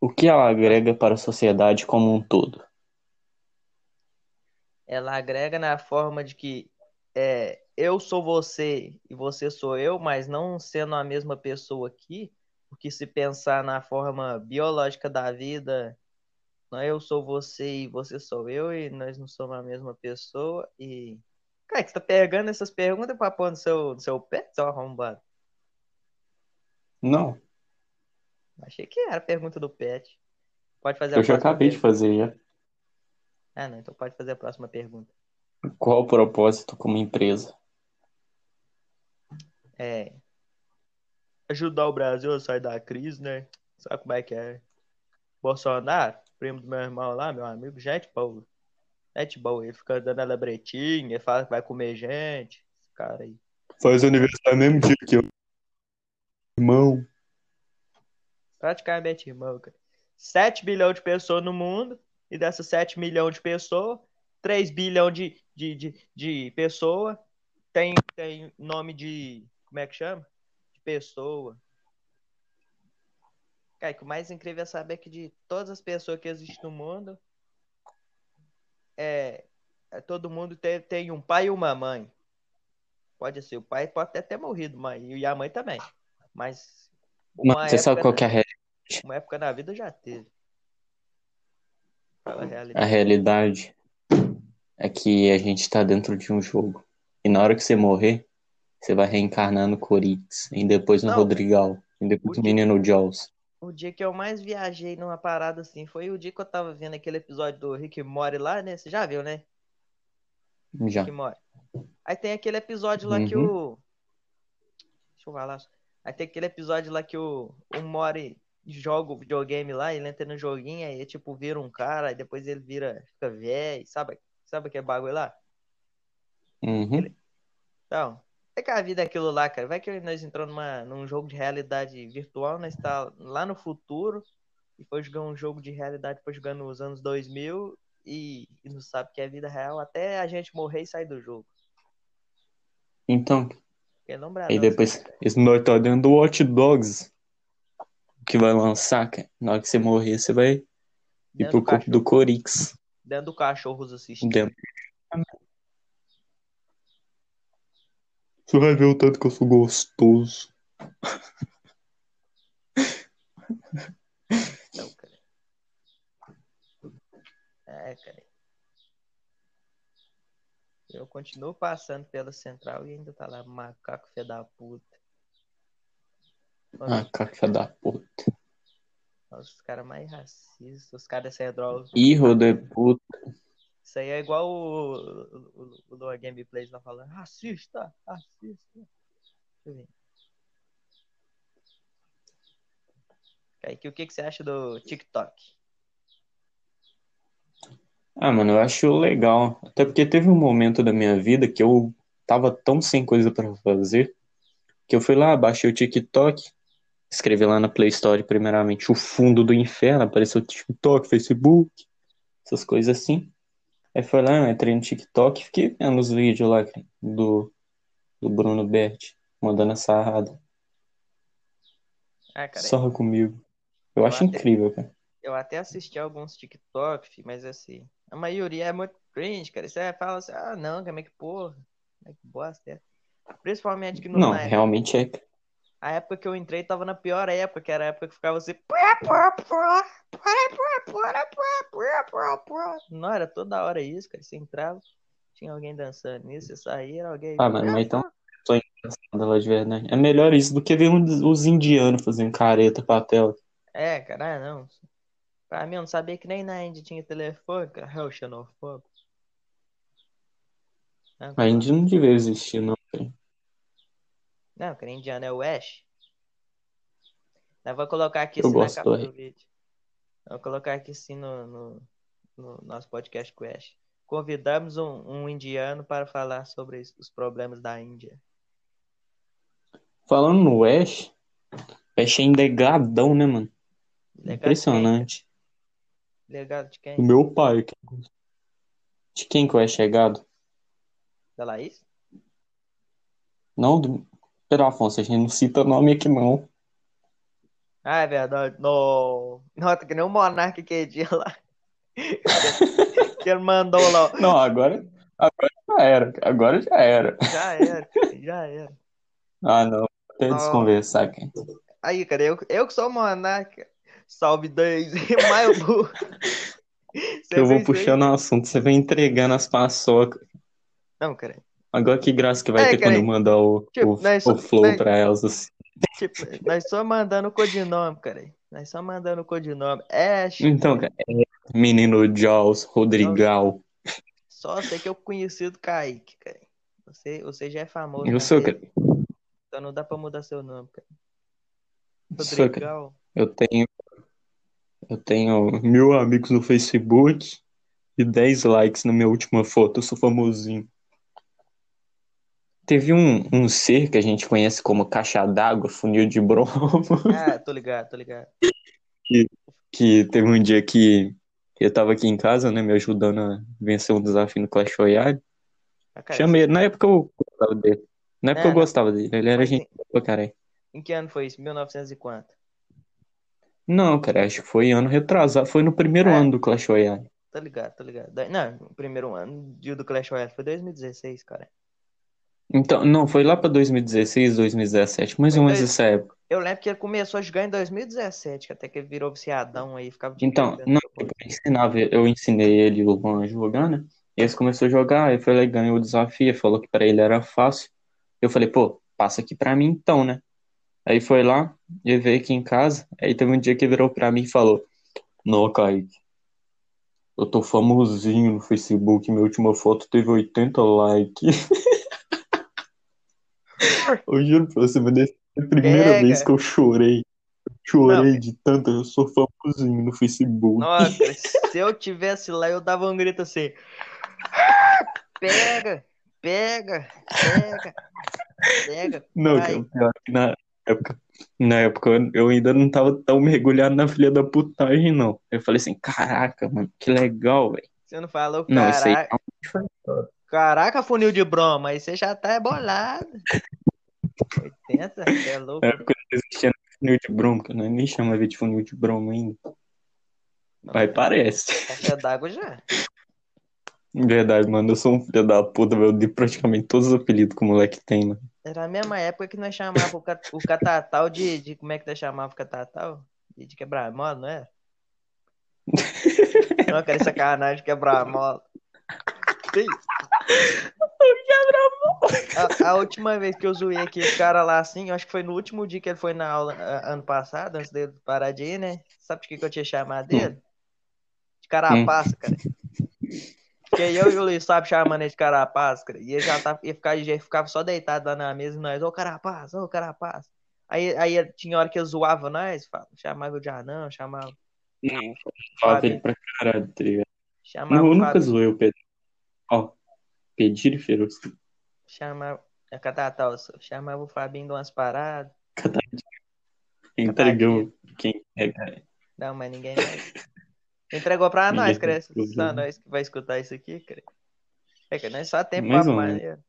O que ela agrega para a sociedade como um todo? Ela agrega na forma de que é, eu sou você e você sou eu, mas não sendo a mesma pessoa aqui, porque se pensar na forma biológica da vida, não eu sou você e você sou eu, e nós não somos a mesma pessoa. E. Cara, você tá pegando essas perguntas pra pôr no seu, no seu pé, seu arrombado? Não, Achei que era a pergunta do pet. Pode fazer a eu já acabei de pergunta. fazer já. Ah, não, então pode fazer a próxima pergunta. Qual o propósito como empresa? É. Ajudar o Brasil a sair da crise, né? Sabe como é que é? Bolsonaro, primo do meu irmão lá, meu amigo, gente boa. Gente boa, ele fica dando a lebretinha, ele fala que vai comer gente. Esse cara aí. Faz aniversário mesmo dia que eu. Irmão. Praticamente irmão, cara. 7 bilhões de pessoas no mundo, e dessas 7 milhões de pessoas, 3 bilhões de, de, de, de pessoas tem, tem nome de. Como é que chama? De pessoa. Cara, o mais incrível é saber que de todas as pessoas que existem no mundo, é, é todo mundo tem, tem um pai e uma mãe. Pode ser, o pai pode até ter morrido, mãe, e a mãe também. Mas Mas você sabe qual que é a, na- re- uma época na vida já teve. A a realidade. realidade? É que a gente tá dentro de um jogo. E na hora que você morrer, você vai reencarnar no Corinthians. E depois no Não. Rodrigal. E depois no Menino Jaws. O dia que eu mais viajei numa parada assim foi o dia que eu tava vendo aquele episódio do Rick Morty lá, né? Você já viu, né? Já. Rick Morty. Aí tem aquele episódio lá que Uhum. o. Deixa eu falar. Aí tem aquele episódio lá que o, o Mori joga o videogame lá, ele entra no joguinho, aí tipo vira um cara, aí depois ele vira, fica velho, sabe? Sabe aquele bagulho lá? Uhum. Então, é que a vida é aquilo lá, cara. Vai que nós entramos numa, num jogo de realidade virtual, nós está lá no futuro e foi jogar um jogo de realidade, foi jogando nos anos 2000 e, e não sabe que é vida real até a gente morrer e sair do jogo. Então, Bradão, aí depois, esse nós tá dentro do Watch Dogs. Que vai lançar, cara. Na hora que você morrer, você vai ir dentro, pro do corpo do Corix. dentro do cachorros assistindo. Dentro. Você vai ver o tanto que eu sou gostoso. Então, cara. É, cara. Eu continuo passando pela central e ainda tá lá, macaco fé da puta. Ah, caca da puta. Nossa, os caras mais racistas, os caras dessa droga. Hijo de puta. Isso aí é igual o, o, o, o Lua Gameplays lá falando, racista, racista. Deixa eu ver. Kaique, o que, que você acha do TikTok? Ah, mano, eu acho legal. Até porque teve um momento da minha vida que eu tava tão sem coisa pra fazer que eu fui lá, baixei o TikTok, escrevi lá na Play Store, primeiramente, o fundo do inferno, apareceu TikTok, Facebook, essas coisas assim. Aí foi lá, eu entrei no TikTok e fiquei vendo os vídeos lá do, do Bruno Berti, mandando essa sarrada. Ah, cara, Sarra comigo. Eu Eu acho até- incrível, cara. eu até assisti alguns TikTok, fi, mas assim, a maioria é muito cringe, cara. Você fala assim, ah, não, como é que porra, como é que bosta é. Principalmente que no, Não, na, realmente é. A época que eu entrei tava na pior época, que era a época que ficava assim. Não, era toda hora isso, cara. Você entrava, tinha alguém dançando nisso, você saía, alguém. Ah, mas, mas então. Tô engraçado lá de verdade. É melhor isso do que ver os indianos fazendo careta pra tela. É, cara, ah, não. Pra mim, eu não sabia que nem na Índia tinha telefone, cara. É o xenofóbico. A Índia não devia existir, não. Não, cara, indiano é o Ash. Eu vou colocar aqui Eu assim na capa do do Ash. vídeo. Eu vou colocar aqui sim no, no, no nosso podcast com o Ash. Convidamos um, um indiano para falar sobre os- problemas da Índia. Falando no Ash, Ash ainda é gadão, né, mano? Legal Impressionante. Legal de quem? Do meu pai. que- De quem que o Ash é gado? Da Laís? Não, do... Pera, Afonso, a gente não cita nome aqui, não. Ah, é verdade. No... Nota que nem o Monark aquele dia lá. que ele mandou lá. Não, agora, agora já era. Agora já era. Já era, já era. Ah, não. Até Não. desconversar, cara. Aí, cara, eu, eu que sou o Monark. Salve Deus. Mas eu Eu vou puxando o assunto, você vai entregando as paçocas. Não, cara. Agora que graça que vai É, ter cara, quando mandar o, tipo, o, o flow nós- pra elas. assim. Tipo, nós só mandando o codinome, cara. Nós só mandando o codinome. Ash. Então, cara, é Menino Jaws, Rodrigal. Só sei que eu conheci do Kaique, cara. Você, você já é famoso. Eu sou, cara. Então não dá pra mudar seu nome, cara. Rodrigal. Eu tenho, eu tenho mil amigos no Facebook e 10 likes na minha última foto. Eu sou famosinho. Teve um, um ser que a gente conhece como caixa d'água, funil de bromo, Ah, tô ligado, tô ligado. que teve um dia que eu tava aqui em casa, né, me ajudando a vencer um desafio no Clash Royale. Ah, cara, Chamei, na época eu gostava dele. Na época É, eu gostava dele, ele era gente boa, cara. Em que ano foi isso? 1900 e quanto? Não, cara, acho que foi ano retrasado, foi no primeiro É. ano do Clash Royale. Tô ligado, tô ligado. Não, o primeiro ano do Clash Royale foi 2016, cara. Então, não, foi lá pra 2016, 2017, mais ou menos dois- essa época. Eu lembro que ele começou a jogar em 2017, que até que ele virou viciadão aí, ficava de Então, não, eu ensinava, eu ensinei ele e o Luan a jogar, né? E eles começou a jogar, aí foi lá e ganhou o desafio, falou que pra ele era fácil. Eu falei, pô, passa aqui pra mim então, né? Aí foi lá, ele veio aqui em casa, aí teve um dia que virou pra mim e falou, não, Kaique, eu tô famosinho no Facebook, minha última foto teve 80 likes. Eu juro pra você, mas é a primeira vez que eu chorei. Chorei Não. de tanto, eu sou famosinho no Facebook. Nossa, se eu tivesse lá, eu dava um grito assim. Pega, pega, pega, pega. Não, cara, pior que na época, na época eu ainda não tava tão mergulhado na filha da putagem, não. Eu falei assim, caraca, mano, que legal, velho. Você não falou, Não, isso aí caraca, caraca, funil de broma, aí você já tá bolado. 80, você é louco. na época não existia funil de broma, que eu nem chamava de funil de broma ainda. Mas parece. Caixa d'água já. Verdade, mano, eu sou um filho da puta. Eu dei praticamente todos os apelidos que o moleque tem, mano. Era a mesma época que nós chamávamos o, cat- o catatal de, de. Como é que nós chamávamos o catatal? De, de quebrar mola, não é? Não, aquele sacanagem de quebrar mola. Que isso? A, a última vez que eu zoei aquele cara lá assim, eu acho que foi no último dia que ele foi na aula ah, ano passado, antes dele parar de ir, né? Sabe de que, que eu tinha chamado dele? De carapaça, cara. Porque eu e o Luiz sabe chamando ele de carapaça, cara. E ele já tava, ia ficar, já ficava só deitado lá na mesa e nós, ô carapaça, ô carapaça. Aí, aí tinha hora que eu zoava nós, chamava o de anão, chamava, Falava ele pra caralho, tá ligado? chamava Não, eu o nunca zoei o Pedro. Ó, pedir e feroz. chamava, é catatal, só, chamava o Fabinho de umas paradas. Entregou quem é, cara. Não, mas ninguém mais. Entregou pra nós, entregou. Só nós que vai escutar isso aqui, cara. É que nós só tem papo maneiro.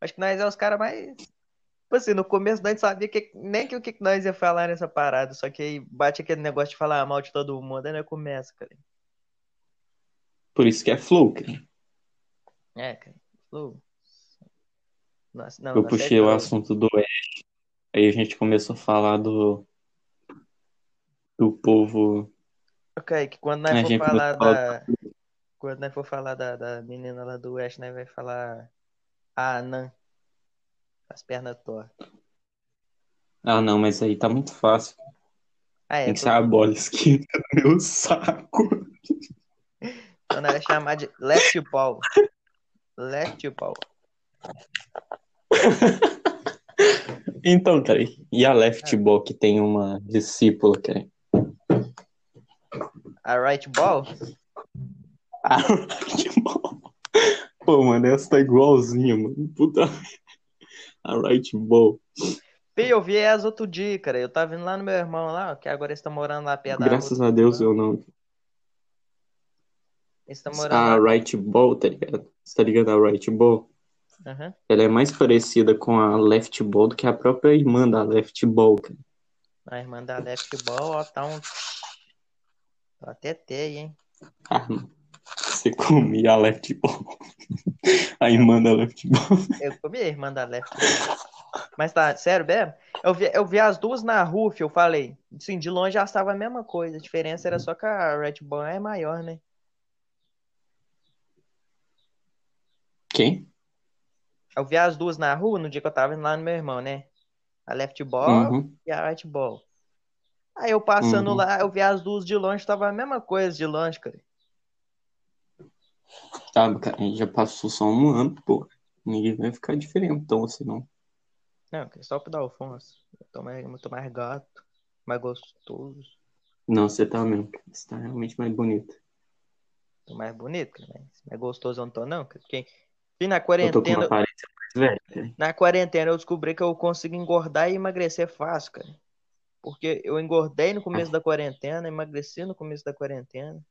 Acho que nós é os caras mais. Tipo assim, no começo nós sabia que, nem que o que que nós ia falar nessa parada. Só que aí bate aquele negócio de falar mal de todo mundo, aí nós começa, cara. Por isso que é flow, cara. É, cara. Flow. Não, Eu puxei o assunto do Ash. Aí a gente começou a falar do. Do povo. Ok, que quando A nós for gente falar a da. Quando nós for falar da, da menina lá do Oeste, nós vai falar a Anã. As pernas tortas. Ah, não, mas aí tá muito fácil. Ah, é. Tem que ser a bola esquerda do meu saco. Então nós vai chamar de left ball. Left ball. Então, cara, e a left ball que tem uma discípula, cara? A right ball? A right ball. Pô, mano, essa tá igualzinha, mano. Puta. A right ball. Fih, eu vi as outro dia, cara. Eu tava vindo lá no meu irmão lá, que agora eles estão morando lá perto da Graças a Deus eu não. Eles estão morando A lá. right ball, tá ligado? Você tá ligado a right ball? Aham. Ela é mais parecida com a left ball do que a própria irmã da left ball, cara. A irmã da left ball, ó, tá um. Tá até teia, hein? Ah. Você comia a left ball. A irmã da left ball. Eu comi a irmã da left ball. Mas tá, sério mesmo? Eu vi, eu vi as duas na rua, eu falei. Sim, de longe já estava a mesma coisa. A diferença era só que a Red Bull é maior, né? Quem? Eu vi as duas na rua no dia que eu tava indo lá no meu irmão, né? A left ball Uhum. e a right ball. Aí eu passando Uhum. lá, eu vi as duas de longe, tava a mesma coisa de longe, cara. Sabe, cara, a gente já passou só um ano, pô. Ninguém vai ficar diferentão assim, não. Não, só pro Dalfonso. Eu tô mais, muito mais gato, mais gostoso, Não, você tá mesmo. Você tá realmente mais bonito. tô mais bonito, cara. Mas mais gostoso eu não tô, não. cara. E na quarentena, na quarentena eu descobri que eu consigo engordar e emagrecer fácil, cara. Porque eu engordei no começo da quarentena, emagreci no começo da quarentena.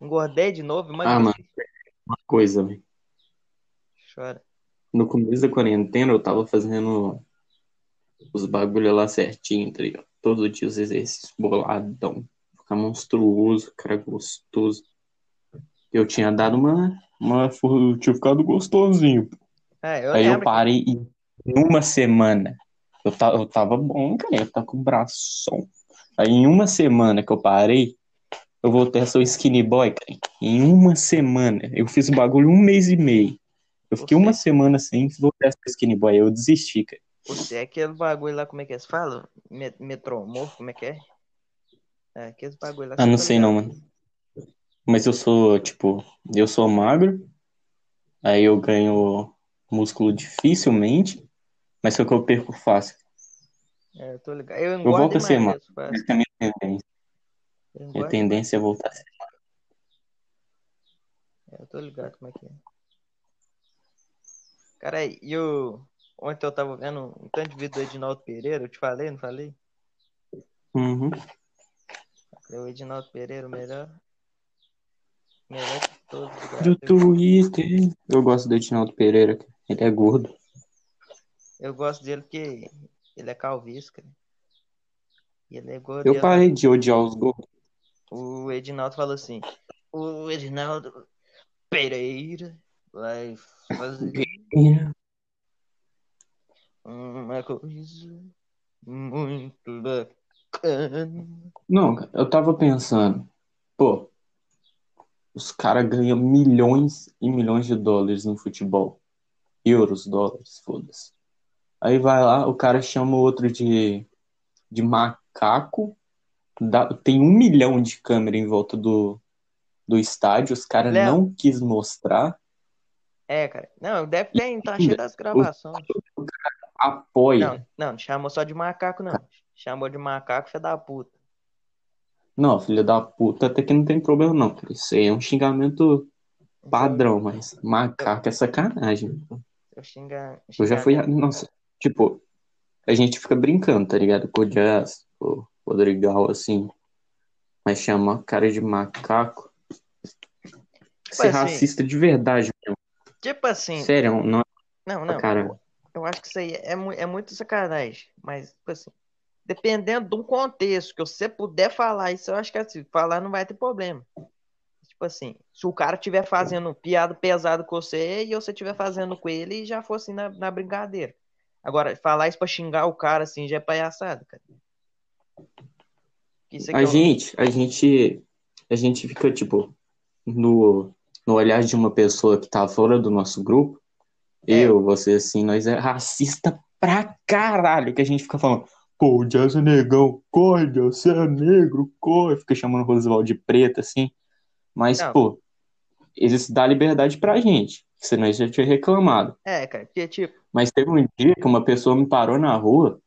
Engordei de novo, Ah, mano, emagreci. uma coisa, velho. Chora. No começo da quarentena eu tava fazendo os bagulho lá certinho, tá ligado? Todo dia os exercícios boladão. Ficar monstruoso, cara gostoso. Eu tinha dado uma, Eu tinha ficado gostosinho. É, eu Aí eu lembro. que- parei em uma semana. Eu, ta- eu tava bom, cara. Eu tava com o bração. Aí em uma semana que eu parei, eu voltei a ser skinny boy, cara. Em uma semana. Eu fiz o bagulho um mês e meio. Eu fiquei Você- uma semana sem voltar a ser skinny boy. Eu desisti, cara. Você é aquele bagulho lá, como é que é? Você fala? Me- Metromorfo, como é que é? É, aqueles bagulho lá. Ah, não tá sei ligado? não, mano. Mas eu sou, tipo, eu sou magro. Aí eu ganho músculo dificilmente. Mas só que eu perco fácil. É, eu tô ligado. Eu volto engordo a ser fácil. Essa é a minha tendência. Eu Minha tendência é voltar a ser. É, eu tô ligado como é que é. Cara, e o. Ontem eu tava vendo um tanto de vídeo do Edinaldo Pereira, eu te falei, não falei? Uhum. O Edinaldo Pereira, o melhor. Melhor de todos do. Twitter. Eu gosto do Edinaldo Pereira. Ele é gordo. Eu gosto dele porque ele é calvície, cara. E ele é gordo. Eu parei de odiar os gordos. O Edinaldo falou assim: O Edinaldo Pereira vai fazer uma coisa muito bacana. Não, eu tava pensando, pô, os caras ganham milhões e milhões de dólares no futebol. Euros, dólares, foda-se. Aí vai lá, o cara chama o outro de, de macaco. dá- tem um milhão de câmera em volta do, do estádio. Os caras não quis mostrar. É, cara. Não, deve ter, tá cheio das gravações. Apoia. Não, não, não chamou só de macaco, não. Chamou de macaco, filho da puta. Não, filha da puta, até que não tem problema não, cara. Isso aí é um xingamento padrão, mas macaco é sacanagem. Eu xinga, Eu já fui, nossa, tipo, a gente fica brincando, tá ligado? Com o Jazz, o Rodrigal, assim, mas chamar cara de macaco, ser assim, racista de verdade, mesmo. Tipo assim, Sério, não não, é não. cara. Eu acho que isso aí é, é muito sacanagem. Mas, tipo assim, dependendo de um contexto que você puder falar isso, eu acho que assim, falar não vai ter problema. Tipo assim, se o cara estiver fazendo piada pesada com você e você estiver fazendo com ele e já fosse na, na brincadeira. Agora, falar isso pra xingar o cara assim já é palhaçada, cara. Aqui A é um- gente, a gente, a gente fica, tipo, no, no olhar de uma pessoa que tá fora do nosso grupo, É. eu, você, assim, nós é racista pra caralho, que a gente fica falando, pô, o Jazz é negão, corre, Jazz, você é negro, corre, fica chamando o Roosevelt de preto, assim, mas, Não. pô, eles dão liberdade pra gente, senão gente já tinha reclamado. É, cara, porque tipo, Mas teve um dia que uma pessoa me parou na rua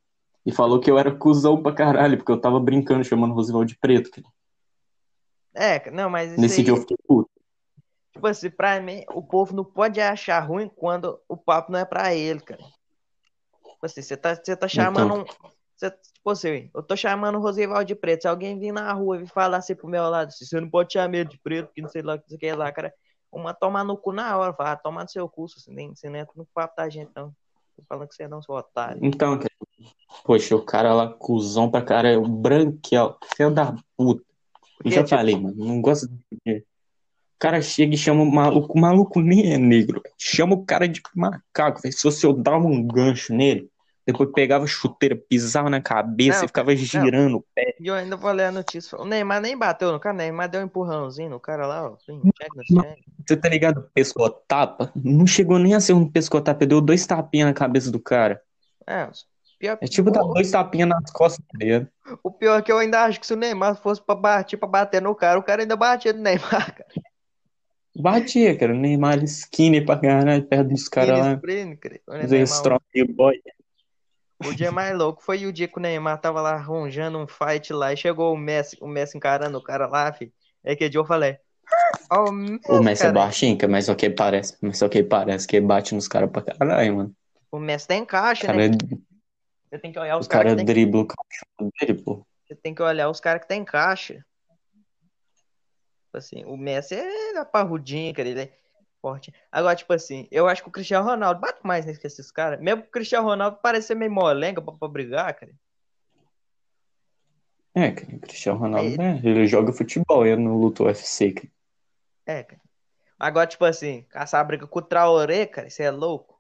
e falou que eu era cuzão pra caralho, porque eu tava brincando chamando o Roosevelt de preto. cara. é, cara, não, mas isso Nesse aí, dia eu fiquei puto. tipo assim, pra mim, o povo não pode achar ruim quando o papo não é pra ele, cara. Tipo assim, você tá, você tá chamando um. Você, tipo assim, eu tô chamando o Rosival de preto. Se alguém vir na rua e falar assim pro meu lado, assim, você não pode chamar ele de preto, porque não sei lá o que quer lá, cara. Uma tomar no cu na hora, falar, ah, toma no seu cu, você nem, você nem entra no papo da gente, não. Tô falando que você não, seu otário. Então, cara, poxa, o cara lá, cuzão pra cara, é o branquel, filho da puta. Eu Porque, já tipo- falei, mano, não gosto de. O cara chega e chama o maluco, o maluco nem é negro, chama o cara de macaco. Se você eu dava um gancho nele, depois pegava chuteira, pisava na cabeça Não, e ficava girando o pé. E eu ainda vou ler a notícia. O Neymar nem bateu no cara, o Neymar deu um empurrãozinho no cara lá, ó. Não. Você tá ligado? Pescotapa? Não chegou nem a ser um pescotapa, deu dois tapinhas na cabeça do cara. É, pior, É tipo dar dois tapinhas nas costas dele. o pior é que eu ainda acho que se o Neymar fosse pra bater, pra bater no cara, o cara ainda batia no Neymar, cara. Batia, cara. O Neymar skinny pra caralho, perto dos caras lá. sprint, cara. O Fazer Neymar- strong boy. O dia mais louco foi o dia que o Neymar tava lá arranjando um fight lá e chegou o Messi, o Messi encarando o cara lá, fi. É que eu falei, ó, o Messi, O Messi é cara, baixinho, cara, mas só que parece. Mas só que parece que bate nos caras pra caralho, mano. o Messi tem caixa, O cara, é né? Você tem que olhar os o cara caras que tem, dribla o cachorro dele, pô. você tem que olhar os caras que tem caixa. Tipo assim, o Messi é parrudinho, cara, ele é forte. Agora, tipo assim, eu acho que o Cristiano Ronaldo bate mais né, que esses caras. Mesmo que o Cristiano Ronaldo parece ser meio molenga pra, pra brigar, cara. É, cara, o Cristiano Ronaldo, Ele- né? Ele joga futebol, ele não luta UFC, cara. É, cara. Agora, tipo assim, caçar briga com o Traoré, cara, você é louco.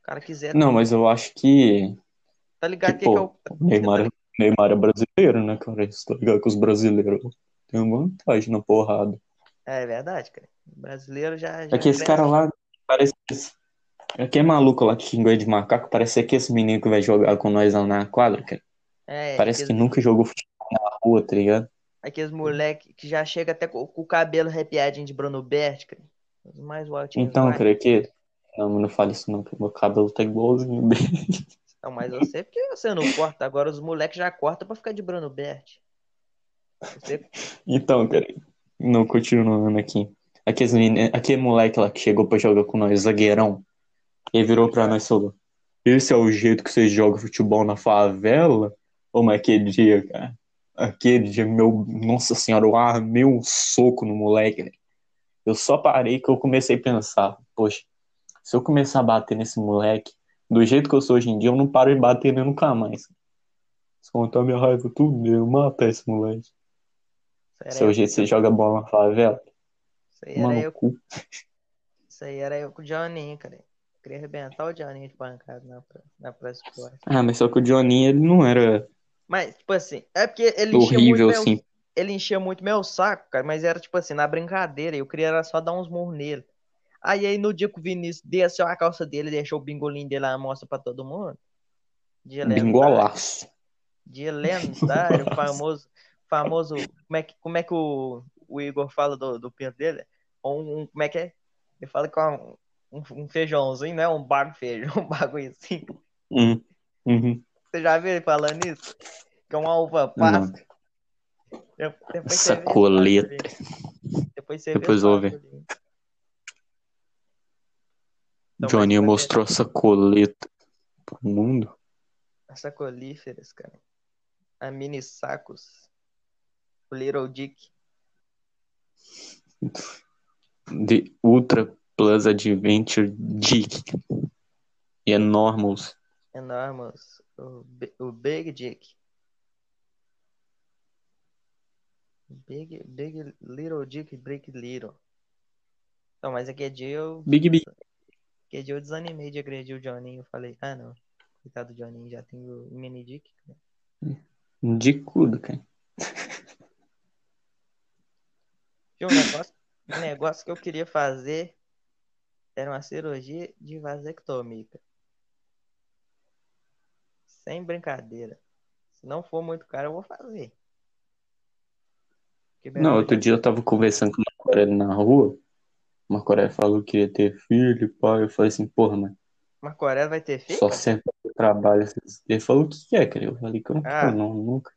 O cara quiser, Não, mas eu acho que, tá ligado que, que, que pô, eu. o Neymar, é- Neymar é brasileiro, né, cara? Você tá ligado que os brasileiros têm uma vantagem na porrada. É verdade, cara. O brasileiro já. já É que esse cara lá parece. Aquele maluco lá que xingou de macaco, parece que esse menino que vai jogar com nós lá na quadra, cara. É, Parece que aqueles, nunca jogou futebol na rua, tá ligado? aqueles moleque que já chega até com, com o cabelo arrepiadinho de Bruno Berti, cara. Os mais Então, cara, é que. Não, mas não fale isso não, que meu cabelo tá igualzinho dele. Não, mas você, porque você não corta. Agora os moleques já cortam pra ficar de Bruno Berti. Você, Então, cara, não continuando aqui. Aqueles meni- Aquele moleque lá que chegou pra jogar com nós, zagueirão, ele virou pra nós e falou: Esse é o jeito que vocês jogam futebol na favela? Ô, mas aquele dia, cara, aquele dia, meu, nossa senhora, eu armei um soco no moleque, velho. Eu só parei que eu comecei a pensar: Poxa, se eu começar a bater nesse moleque, do jeito que eu sou hoje em dia, eu não paro de bater nele nunca mais. Se contar minha raiva tudo, eu matar esse moleque. Era Seu eu, jeito você joga bola na favela? isso aí era Mano, eu, cu. isso aí era eu com o Johnny, cara. Queria arrebentar o Johnny de pancada na, na próxima esporte. Ah, mas só que o Johnny, ele não era Mas, tipo assim, é porque ele enchia muito horrível, meu, assim. ele enchia muito meu saco, cara, mas era tipo assim, na brincadeira, eu queria era só dar uns murros nele. Aí, aí no dia que o Vinícius desceu a calça dele, deixou o bingolinho dele à mostra pra todo mundo. Dia lendário, Bingolaço. dia lendário, famoso, famoso, como é que, como é que o, o Igor fala do, do pinto dele? Um, um- como é que é? Ele fala que é um, um, feijãozinho, não é um de feijão, um bagulho assim. Hum, uhum. Você já viu ele falando isso? Que é uma uva passa. Sacoleta. Depois você Depois bagulho. Então, Johnny mostrou a sacoleta pro mundo. As sacolíferas, cara. A mini sacos. O Little Dick. The Ultra Plus Adventure Dick. Enormous. Enormous. O, o Big Dick. Big, big Little Dick, Big Little. Então, mas aquele dia eu. Big Big. Aquele dia eu desanimei de agredir o Johnny. Eu falei, ah não. Coitado do Johnny, já tem o mini dick. De cudo, cara. Tinha um negócio, um negócio que eu queria fazer era uma cirurgia de vasectomia. Sem brincadeira. Se não for muito caro, eu vou fazer. Não, outro dia eu tava conversando com uma Coreia na rua. Uma Coreia falou que ia ter filho, pai. Eu falei assim, porra, mano, Marco Aurélio vai ter filho? só sempre eu trabalho. Ele falou o que é, cara? Eu falei que eu não Ah. não, nunca.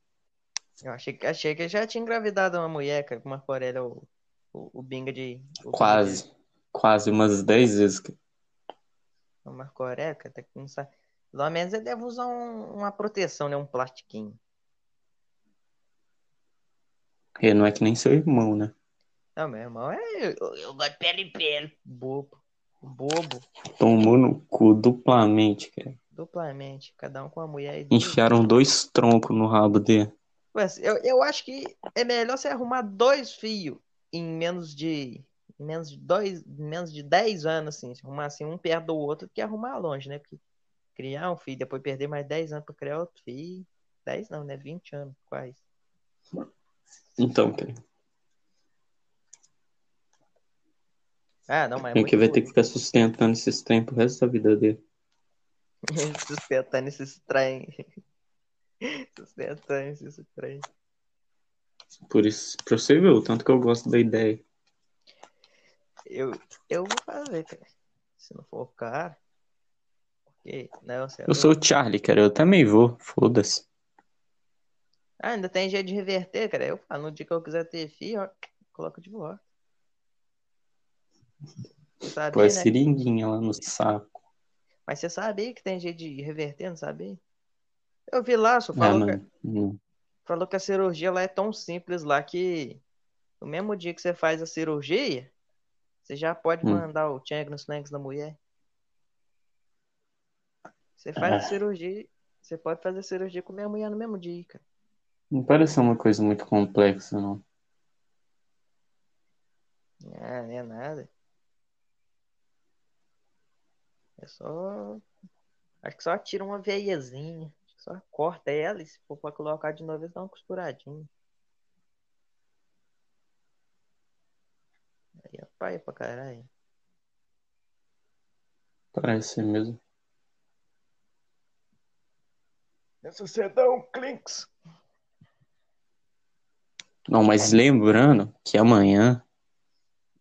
Eu achei que, achei que já tinha engravidado uma mulher, cara. Com Marco Aurélio, o, o, o Binga de. o Binga Quase. Quase umas 10 vezes. cara. O Marco Aurélio, cara, tá com Pelo menos ele deve usar um- uma proteção, né? Um plastiquinho. Ele não é que nem seu irmão, né? Não, meu irmão, é, eu, eu gosto de pele em pele. Bobo. Bobo. Tomou no cu duplamente, cara. Duplamente. Cada um com a mulher e. Enfiaram dois troncos no rabo dele. Mas eu, eu acho que é melhor você arrumar dois fios em menos de. Em menos de dois. menos de 10 anos, assim. Arrumar assim um perto do outro que arrumar longe, né? Porque criar um filho, depois perder mais 10 anos pra criar outro filho. 10 não, né? 20 anos, quase. Então, cara. Ah, não, mas é que vai ter que ficar sustentando esses tempos o resto da vida dele? Sustentando esses trem. Sustentando esses trem. Por isso, pra você ver o tanto que eu gosto da ideia. Eu, eu vou fazer, cara. Se não for caro. Porque, não, você é Eu sou o Charlie, cara. Eu também vou. Foda-se. Ah, ainda tem jeito de reverter, cara. Eu falo, no dia que eu quiser ter filho, ó, coloco de. Você sabia, a né? seringuinha lá no saco. Mas você sabia que tem jeito de reverter, não sabia? Eu vi lá, só Ah, falou, que, mano. não. falou que a cirurgia lá é tão simples lá que no mesmo dia que você faz a cirurgia, você já pode Hum. mandar o Chang nos Slangs da mulher. Você faz a Ah. cirurgia, você pode fazer a cirurgia com a minha mulher no mesmo dia, cara. Não parece uma coisa muito complexa, não. Ah, não é nada. É só. Acho que só tira uma veiazinha. Só corta ela e se for pra colocar de novo, eles dão uma costuradinha. Aí é pai pra caralho. Parece mesmo. Essa dá um clinks. Não, mas lembrando que amanhã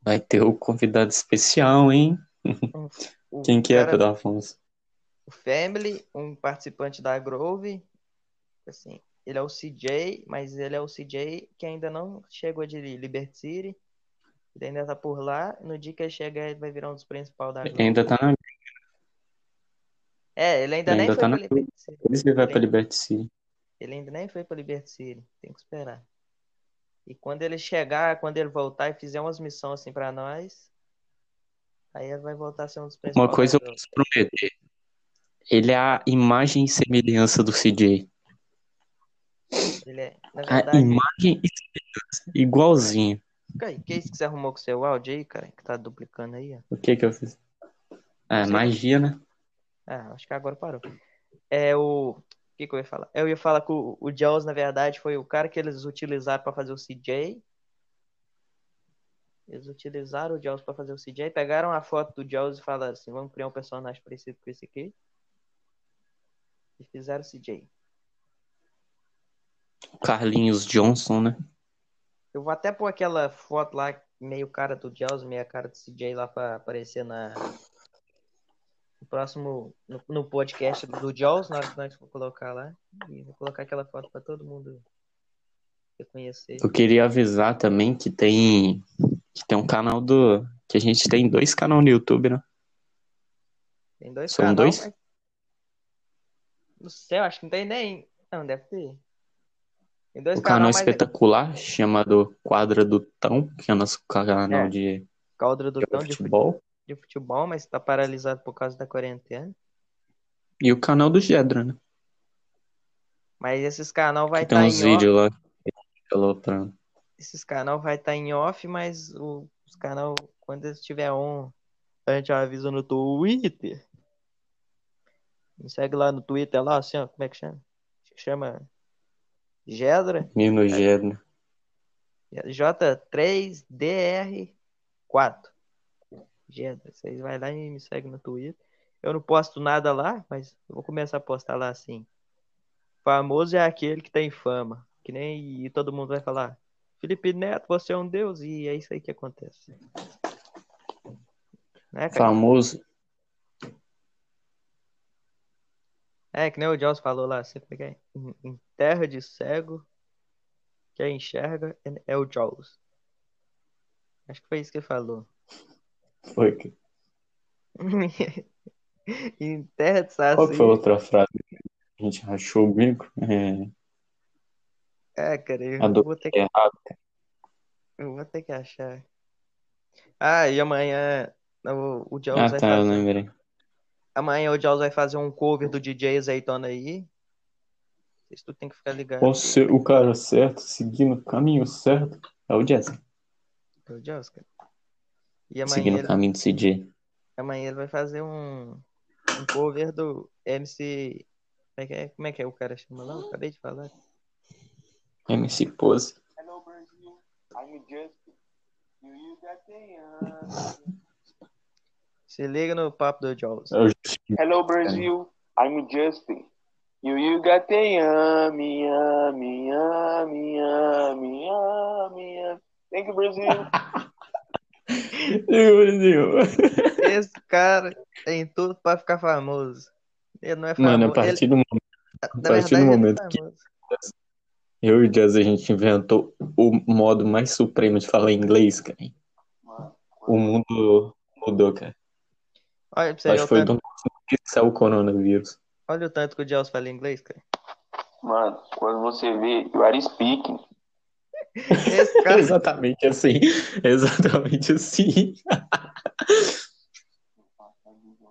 vai ter o convidado especial, hein? Quem que é, Pedro Afonso? O Family, um participante da Grove. Assim, ele é o CJ, mas ele é o CJ que ainda não chegou de Liberty City. Ele ainda tá por lá. No dia que ele chegar, ele vai virar um dos principais da Ele Grove. ainda tá na. É, ele ainda Ele nem ainda foi tá pra na- Liberty City. Ele vai pra Liberty City. Ele ainda nem foi pra Liberty City. Tem que esperar. E quando ele chegar, quando ele voltar e fizer umas missões assim pra nós, aí ele vai voltar a ser um dos principais. Uma coisa eu posso prometer. Ele é a imagem e semelhança do CJ. Ele é, na A verdade, imagem e semelhança. Igualzinho. Cara, que é isso que você arrumou com o seu áudio aí, cara? Que tá duplicando aí, ó. O que que eu fiz? Ah, magia, né? Ah, acho que agora parou. É o. O que, que eu ia falar? Eu ia falar que o, o Jaws, na verdade, foi o cara que eles utilizaram pra fazer o CJ. Eles utilizaram o Jaws pra fazer o CJ, pegaram a foto do Jaws e falaram assim: vamos criar um personagem parecido com esse aqui. E fizeram o CJ. Carlinhos Johnson, né? Eu vou até pôr aquela foto lá, meio cara do Jaws, meia cara do CJ lá pra aparecer na. No próximo. No, no podcast do Jaws, na hora que for colocar lá. E vou colocar aquela foto pra todo mundo reconhecer. Eu queria avisar também que tem que tem um canal do que a gente tem dois canais no YouTube, né? Tem dois São canal, dois? mas- No céu, acho que não tem nem. Não, deve ter. Tem dois O canal canal, espetacular chamado Quadra do Tão, que é o nosso canal É. de, Caldra do de Tão futebol, de futebol, mas tá paralisado por causa da quarentena. e o canal do Gedra, né? Mas esses canal vai tem estar uns em off. vídeos lá aloprando. Esses canal vai estar em off, mas o- os canal, quando eles estiver on, a gente avisa no Twitter. Me segue lá no Twitter, lá, assim, ó, como é que chama? Chama Gedra, Nino Gedra. J3DR4. Gedra. Vocês vai lá e me segue no Twitter. Eu não posto nada lá, mas eu vou começar a postar lá assim. Famoso é aquele que tem fama. Que nem e todo mundo vai falar. Felipe Neto, você é um deus, e é isso aí que acontece. Né? Famoso. É, que nem o Jaws falou lá, é que é? Em, em terra de cego, quem enxerga é- é o Jaws. Acho que foi isso que ele falou. Foi. que- em terra de Qual que saci. foi a outra frase que a gente rachou o bico? É, É, cara, eu vou ter é que, errado. eu vou ter que achar. Ah, e amanhã o, o Jaws Ah, vai tá, eu fazer. lembrei. Amanhã o Jaws vai fazer um cover do DJ Azeitona aí. Isso tu tem que ficar ligado. Qual ser o cara certo, seguindo o caminho certo? É o Jazz. O Jaws, cara. E amanhã Seguindo o ele, caminho do CJ. amanhã ele vai fazer um, um cover do MC. Como é que é, como é que é o cara chama lá? Eu acabei de falar. MC Pose. Hello, Brazil. I'm Justin. You you got the Se liga no papo do Jaws. É. Hello, Brazil. I'm Justin. You you got the yummy, yummy, yummy, yummy, yummy, yummy. Thank you, Brazil. Esse cara tem tudo pra ficar famoso. Ele não é famoso. Mano, a partir do momento, ele, a partir verdade, do ele é momento que famoso. eu e o Jazz a gente inventou o modo mais supremo de falar inglês, cara. O mundo mudou, cara. Olha pra você Acho que o foi tanto, do que saiu o coronavírus. olha o tanto que o Jaws fala inglês, cara. Mano, quando você vê, you are speaking. Cara, Exatamente assim. Exatamente assim.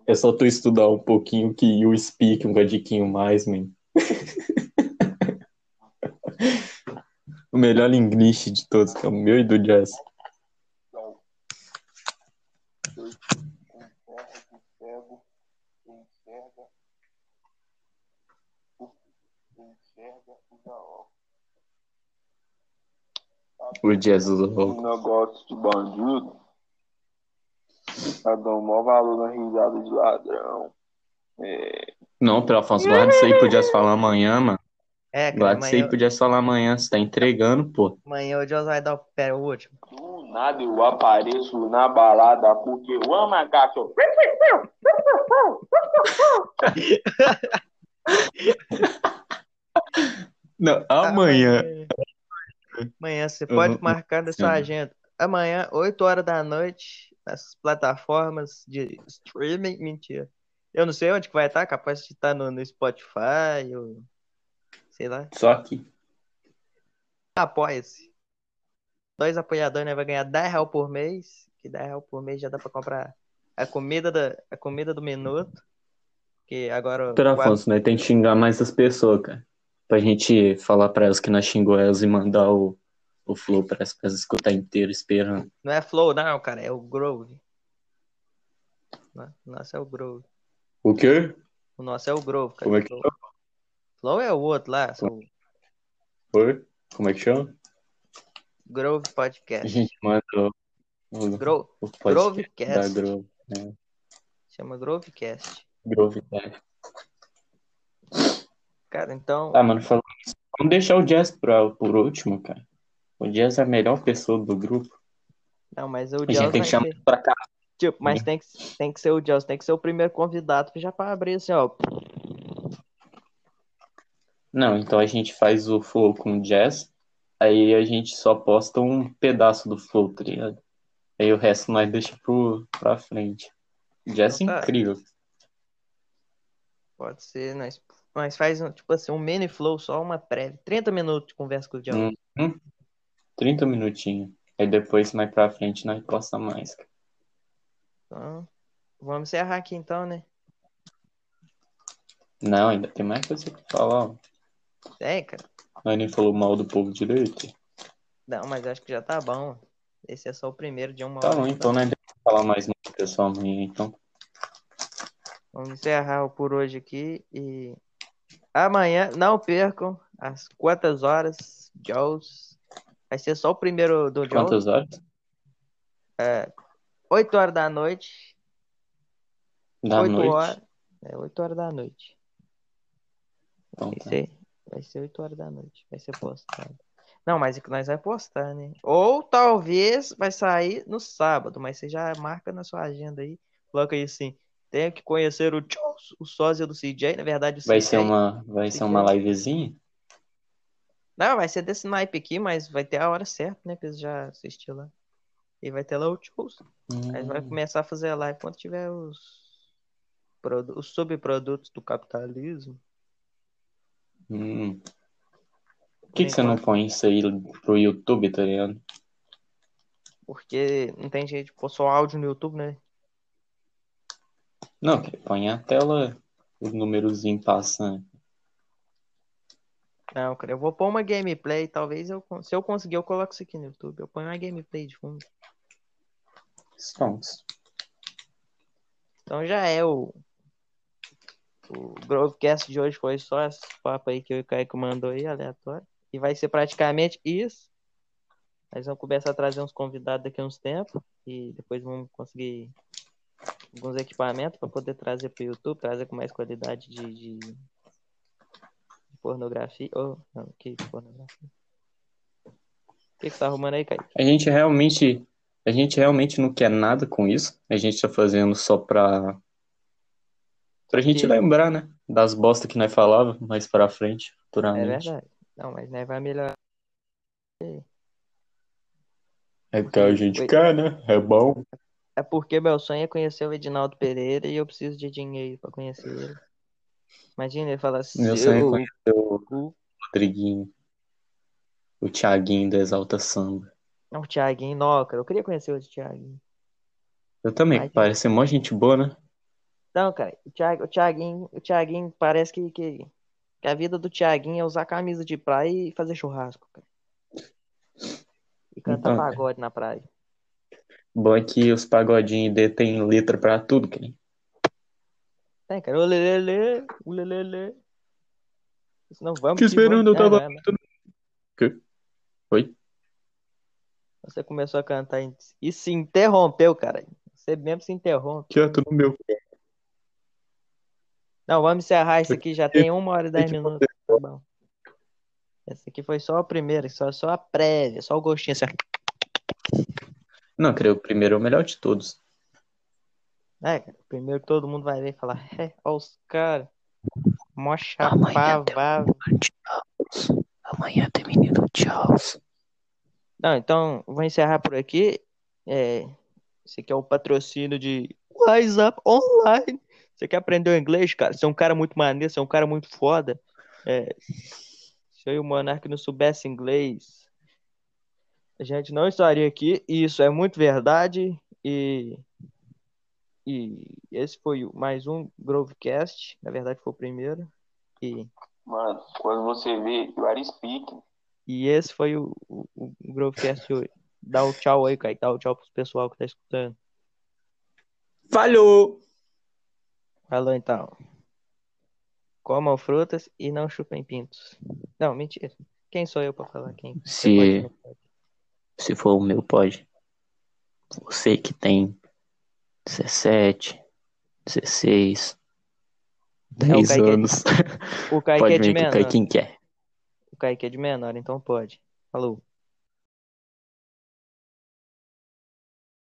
É só tu estudar um pouquinho que you speak um gadiquinho mais, man. O melhor linguiche de todos, que é o meu e do Jazz. O usa Um óculos. negócio de bandido. Tá dando maior valor na risada de ladrão. É, Não, pelo Afonso, guarda isso aí Jazz falar amanhã, mano. é, cara, Guarda isso aí pro Jazz falar amanhã. Você tá entregando, pô. amanhã o Jaws vai dar o pé, o último. do nada eu apareço na balada porque eu amo a gato. Não, amanhã. Amanhã você pode Uhum. marcar na sua agenda. Amanhã, 8 horas da noite, nas plataformas de streaming. Mentira. Eu não sei onde que vai estar, capaz de estar no, no Spotify ou sei lá. Só aqui. Apoia-se. Dois apoiadores, né? Vai ganhar 10 reais por mês. Que 10 reais por mês já dá pra comprar a comida, da, a comida do minuto. Que agora. O- Afonso, nós tem que xingar mais as pessoas, cara. Pra gente falar pra elas que nós xingou elas e mandar o, o flow pra elas, pra elas escutar inteiro esperando. Não é Flow, não, cara. É o Grove. O nosso é o Grove. O quê? O nosso é o Grove, cara. Como é que Flow. Flow é o outro lá, o foi? Como é que chama? Grove A Podcast. gente manda o, o, Gro o podcast Grovecast. da Grove. É, Chama Grovecast. Grovecast. Cara, então. Ah, mano, falando isso, vamos deixar o Jazz pra, por último, cara. O Jazz é a melhor pessoa do grupo. Não, mas o A gente tem que chamar ser. pra cá. Tipo, mas tem que, tem que ser o Jaws, tem que ser o primeiro convidado já pra abrir assim, ó. Não, então a gente faz o flow com o Jazz, aí a gente só posta um pedaço do flow, tá ligado? Aí o resto nós deixa pro, pra frente. Jazz é Então tá. incrível. Pode ser, nós, nós faz tipo assim, um mini flow, só uma prévia. 30 minutos de conversa com o Jaws. Hum, 30 minutinhos. Aí depois, mais pra frente, nós posta mais. Então, vamos encerrar aqui então, né? Não, ainda tem mais coisa pra falar. É, cara. Nós nem falou mal do povo direito. Não, mas acho que já tá bom. Esse é só o primeiro de uma Tá hora. bom, então nós devemos falar mais no pessoal amanhã, então. Vamos encerrar por hoje aqui e amanhã não percam às quantas horas, Jaws. Vai ser só o primeiro do Jaws. Quantas horas? É, 8 horas da noite. Da 8 noite. horas. É 8 horas da noite. Então, Vai tá. ser, vai ser 8 horas da noite. Vai ser postado. Não, mas é que nós vai postar, né? Ou talvez vai sair no sábado, mas você já marca na sua agenda aí. Coloca aí assim. Tenho que conhecer o Jaws, o sósia do CJ. Na verdade, o Vai ser uma, vai ser uma livezinha? Não, vai ser desse naipe aqui, mas vai ter a hora certa, né? Pra já assistir lá. E vai ter lá o Jaws. Aí vai Hum, começar a fazer a live quando tiver os, os subprodutos do capitalismo. hum. Por que, que você não põe isso aí pro YouTube, tá ligado? Porque não tem jeito de pôr só áudio no YouTube, né? Não, põe a tela, o númerozinho passando. Não, cara, eu vou pôr uma gameplay. Talvez eu, se eu conseguir, eu coloco isso aqui no YouTube. Eu ponho uma gameplay de fundo. Sons. Então já é o. O Grovecast de hoje foi só esse papo aí que o Kaique mandou aí, aleatório. E vai ser praticamente isso. Nós vamos começar a trazer uns convidados daqui a uns tempos. E depois vamos conseguir alguns equipamentos para poder trazer para o YouTube, trazer com mais qualidade de, de- de pornografia. Oh, não, que pornografia. O que, que você tá arrumando aí, Kaique? A gente realmente, a gente realmente não quer nada com isso. A gente tá fazendo só pra, pra gente Que- lembrar, né? Das bosta que nós falava mais pra frente, É futuramente. verdade. Não, mas vai melhorar. É que a gente Oi. quer, né? É bom. É porque meu sonho é conhecer o Edinaldo Pereira e eu preciso de dinheiro pra conhecer ele. Imagina ele falar assim, Meu sonho é "Eu- conhecer o Rodriguinho, o Thiaguinho da Exalta Samba. não, o Thiaguinho, não, cara, eu queria conhecer o Thiaguinho. Eu também, Ai, parece mó gente boa, né? Não, cara, o, Thiag, o Thiaguinho, o Thiaguinho parece que, que, que a vida do Thiaguinho é usar camisa de praia e fazer churrasco, cara. E cantar Então, cara. pagode na praia. Bom é que os pagodinhos dele tem letra pra tudo, cara. Tem, cara, o lelele, o lelele. Não vamos Que esperando, eu tava. Não. Que? Oi? Você começou a cantar e- se interrompeu, cara. Você mesmo se interrompe. Quieto no meu. Não, vamos encerrar isso aqui. Já tem uma hora e dez minutos. Tá bom. Essa aqui foi só a primeira, só, só a prévia, só o gostinho. Assim. Não, creio que o primeiro é o melhor de todos. É, cara, primeiro todo mundo vai ver e falar, é, ó os caras. Mó Amanhã tem chapava. Amanhã tem menino Charles. Não, então, vou encerrar por aqui. É, esse aqui é o patrocínio de WhatsApp Online. Você quer aprender o inglês, cara? Você é um cara muito maneiro, você é um cara muito foda. É, se eu e o Monark não soubesse inglês, a gente não estaria aqui. E isso é muito verdade. E, e esse foi o- mais um Grovecast. Na verdade, foi o primeiro. E, Mano, quando você vê, you are speaking. e esse foi o, o, o Grovecast de hoje. Dá o tchau aí, Kaique. Dá o tchau pro pessoal que tá escutando. Falhou! Falou então. Comam frutas e não chupem pintos. Não, mentira. Quem sou eu pra falar quem? Se-. Se for o meu, pode. Você que tem 17, 16, É, o 10 é- anos, O Kaique pode é de vir que o menor. Kaique quer. O Kaique é de menor, então pode. Falou.